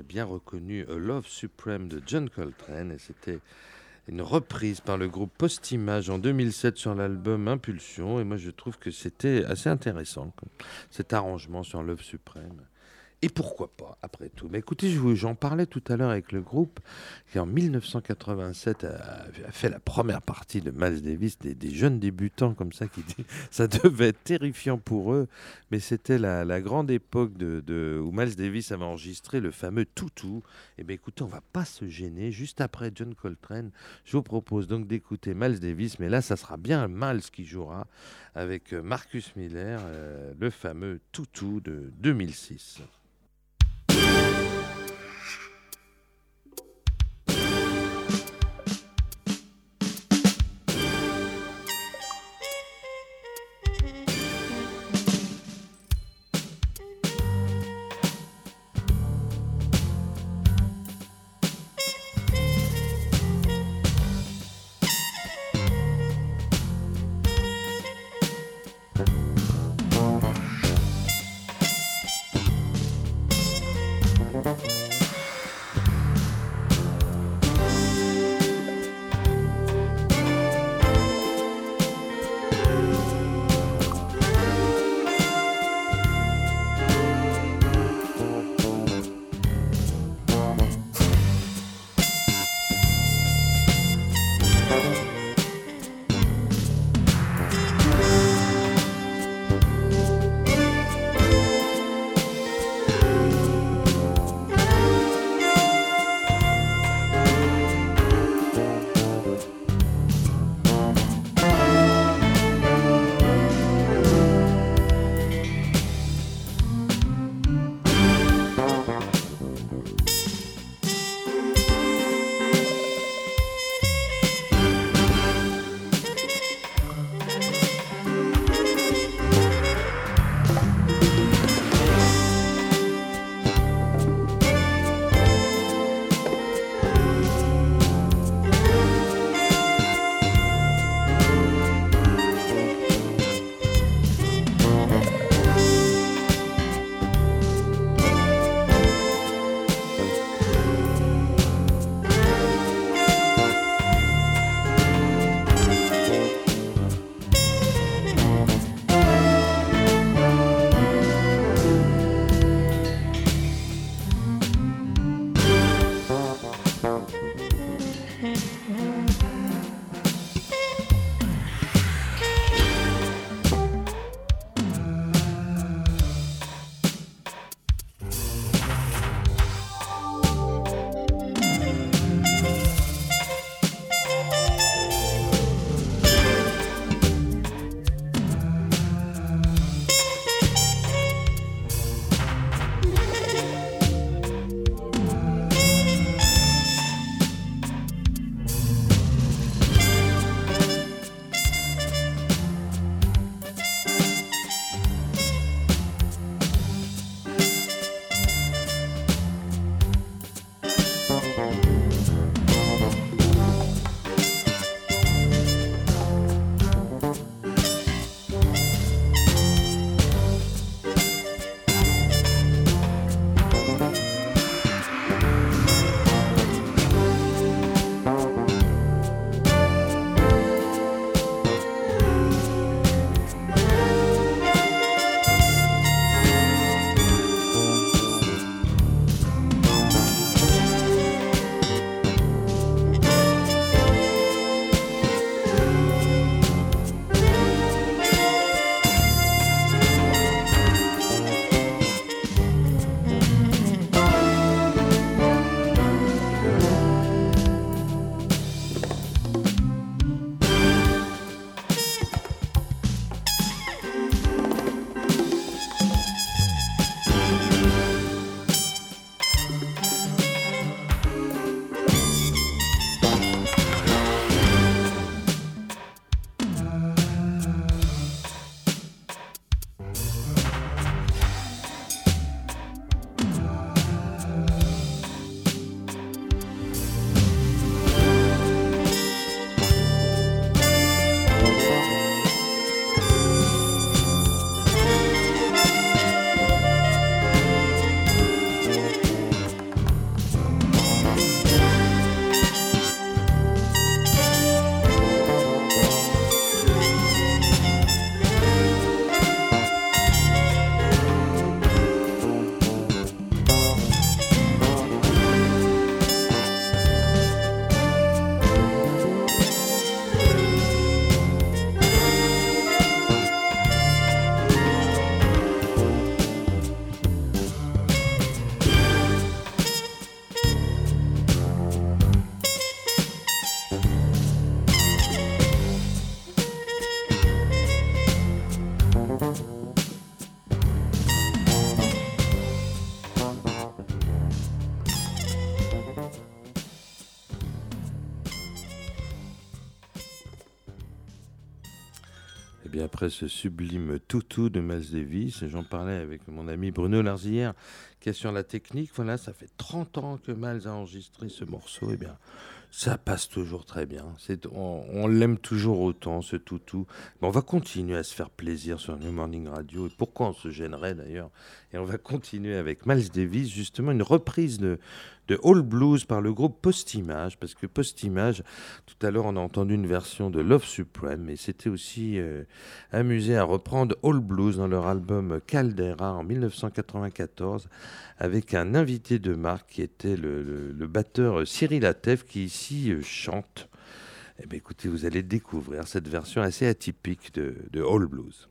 bien reconnu A Love Supreme de John Coltrane. Et c'était une reprise par le groupe Postimage en 2007 sur l'album Impulsion. Et moi, je trouve que c'était assez intéressant, cet arrangement sur Love Supreme. Et pourquoi pas, après tout Mais écoutez, j'en parlais tout à l'heure avec le groupe qui, en 1987, a, fait la première partie de Miles Davis, des, jeunes débutants comme ça, qui ça devait être terrifiant pour eux, mais c'était la, grande époque de, où Miles Davis avait enregistré le fameux Toutou. Et eh bien écoutez, on va pas se gêner. Juste après John Coltrane, je vous propose donc d'écouter Miles Davis, mais là, ça sera bien Miles qui jouera avec Marcus Miller, euh, le fameux Toutou de 2006. Ce sublime toutou de Miles Davis, j'en parlais avec mon ami Bruno Larzière, qui est sur la technique. Voilà, ça fait 30 ans que Miles a enregistré ce morceau. Et bien, ça passe toujours très bien. On, l'aime toujours autant, ce toutou. On va continuer à se faire plaisir sur New Morning Radio. Et pourquoi on se gênerait d'ailleurs? Et on va continuer avec Miles Davis, justement une reprise de, de All Blues par le groupe Post-Image, parce que Post-Image, tout à l'heure on a entendu une version de Love Supreme, et c'était aussi euh, amusé à reprendre All Blues dans leur album Caldera en 1994, avec un invité de marque qui était le, batteur Cyril Atef, qui ici euh, chante. Eh bien, écoutez, vous allez découvrir cette version assez atypique de, de All Blues.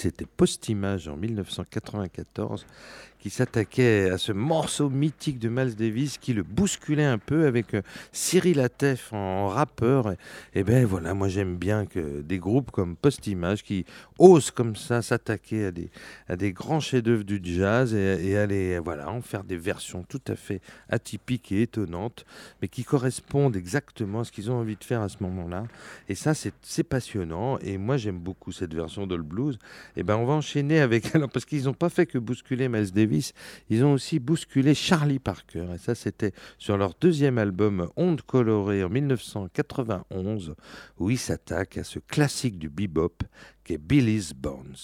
C'était Postimage en 1994 qui s'attaquait à ce morceau mythique de Miles Davis qui le bousculait un peu avec euh, Cyril Atef en, rappeur. Et, ben voilà, moi j'aime bien que des groupes comme Postimage qui osent comme ça s'attaquer à des, à des grands chefs-d'œuvre du jazz et, aller voilà, en faire des versions tout à fait atypiques et étonnantes, mais qui correspondent exactement à ce qu'ils ont envie de faire à ce moment-là. Et ça, c'est passionnant. Et moi j'aime beaucoup cette version d'All Blues. Et ben on va enchaîner avec, alors parce qu'ils n'ont pas fait que bousculer Miles Davis, ils ont aussi bousculé Charlie Parker. Et ça, c'était sur leur deuxième album Onde colorée en 1991, où ils s'attaquent à ce classique du bebop qu'est Billy's Bones.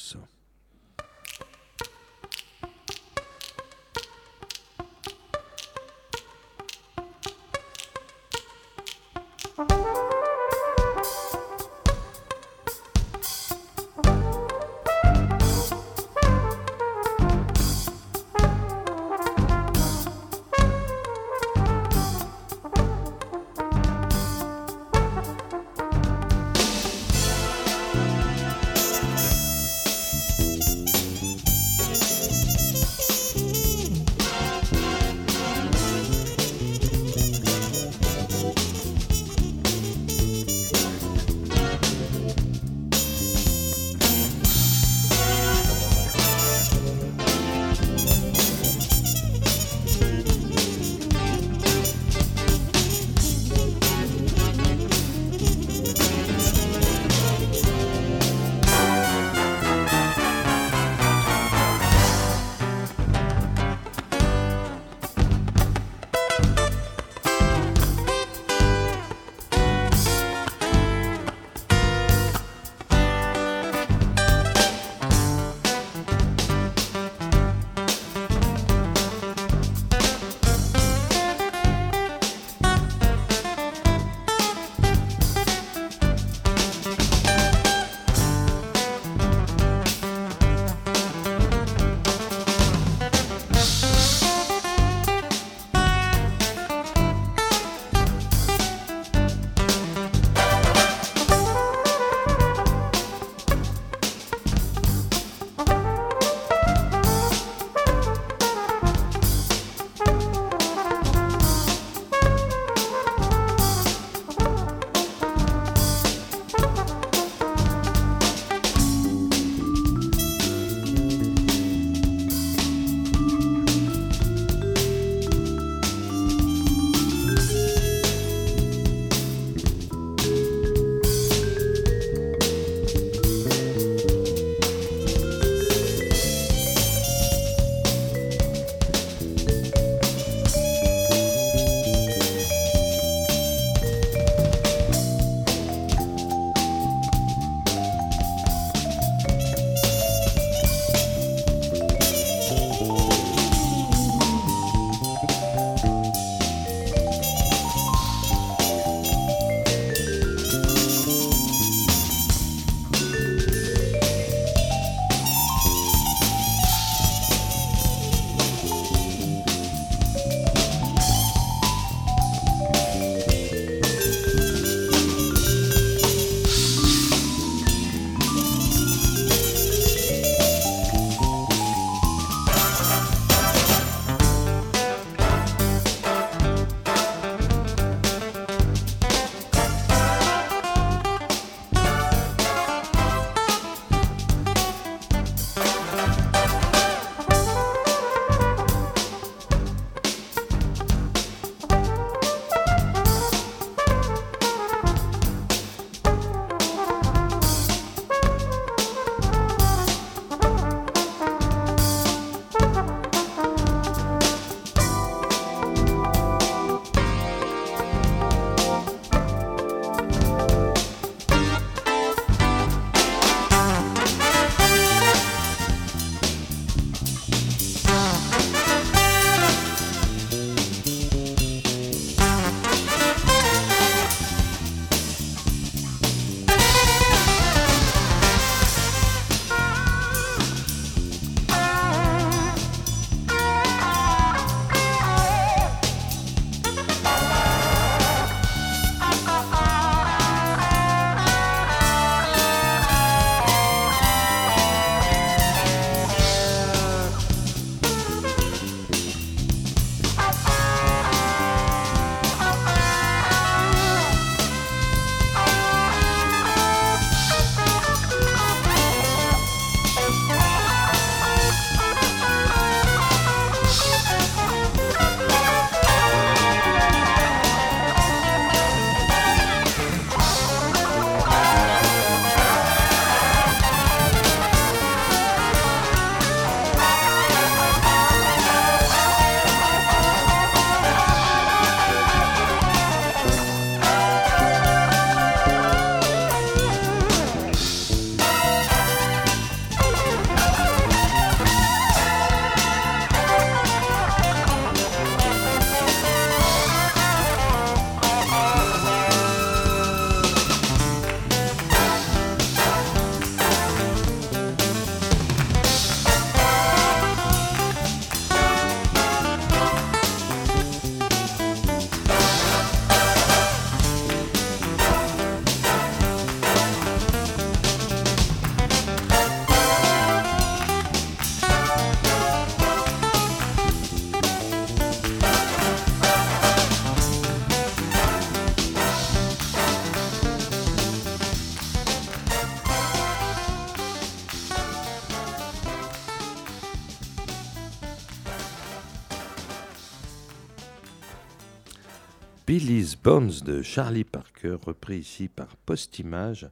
Billy's Bones de Charlie Parker, repris ici par Postimage.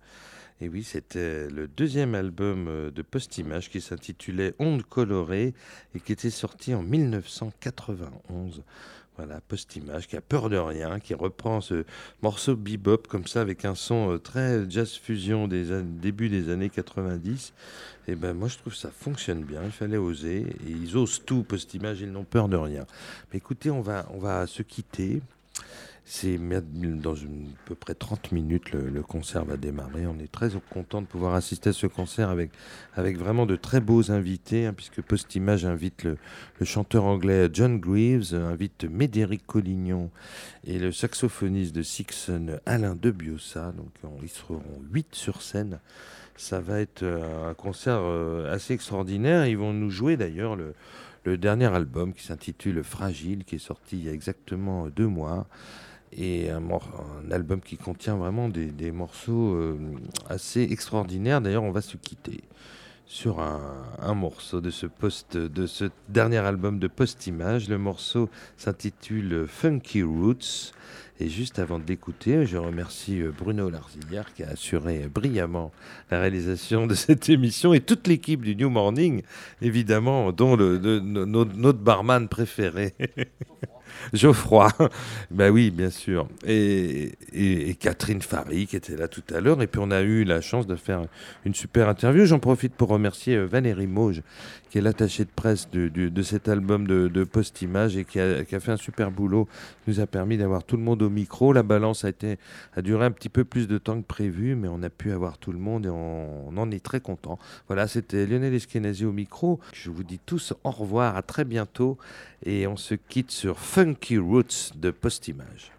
Et oui, c'était le deuxième album euh, de Postimage qui s'intitulait Ondes colorées et qui était sorti en 1991. Voilà, Postimage qui a peur de rien, qui reprend ce morceau bebop comme ça avec un son euh, très jazz fusion des début des années 90. Et ben moi je trouve ça fonctionne bien, il fallait oser. Et ils osent tout, Postimage, ils n'ont peur de rien. Mais écoutez, on va, on va se quitter. C'est dans à peu près 30 minutes, le, concert va démarrer. On est très content de pouvoir assister à ce concert avec, avec vraiment de très beaux invités, hein, puisque Postimage invite le, chanteur anglais John Greaves, invite Médéric Collignon et le saxophoniste de Sixon Alain de Biossa. Donc on- ils seront 8 sur scène. Ça va être euh, un concert euh, assez extraordinaire. Ils vont nous jouer d'ailleurs le, le dernier album qui s'intitule Fragile, qui est sorti il y a exactement deux mois. Et un, album qui contient vraiment des, des morceaux euh, assez extraordinaires. D'ailleurs, on va se quitter sur un, un morceau de ce, dernier album de Post-Image. Le morceau s'intitule Funky Roots. Et juste avant de l'écouter, je remercie euh, Bruno Larzillière qui a assuré brillamment la réalisation de cette émission et toute l'équipe du New Morning, évidemment, dont notre barman préféré. Geoffroy, ben oui, bien sûr. Et, et- Catherine Fary qui était là tout à l'heure. Et puis on a eu la chance de faire une super interview. J'en profite pour remercier euh, Valérie Mauge, qui est l'attachée de presse de cet album de, de Post-Image et qui a, qui a fait un super boulot. nous a permis d'avoir tout le monde au micro. La balance a, été, a duré un petit peu plus de temps que prévu, mais on a pu avoir tout le monde et on, on en est très content. Voilà, c'était Lionel Eskenazi au micro. Je vous dis tous au revoir, à très bientôt. Et on se quitte sur Funky Roots de Postimage.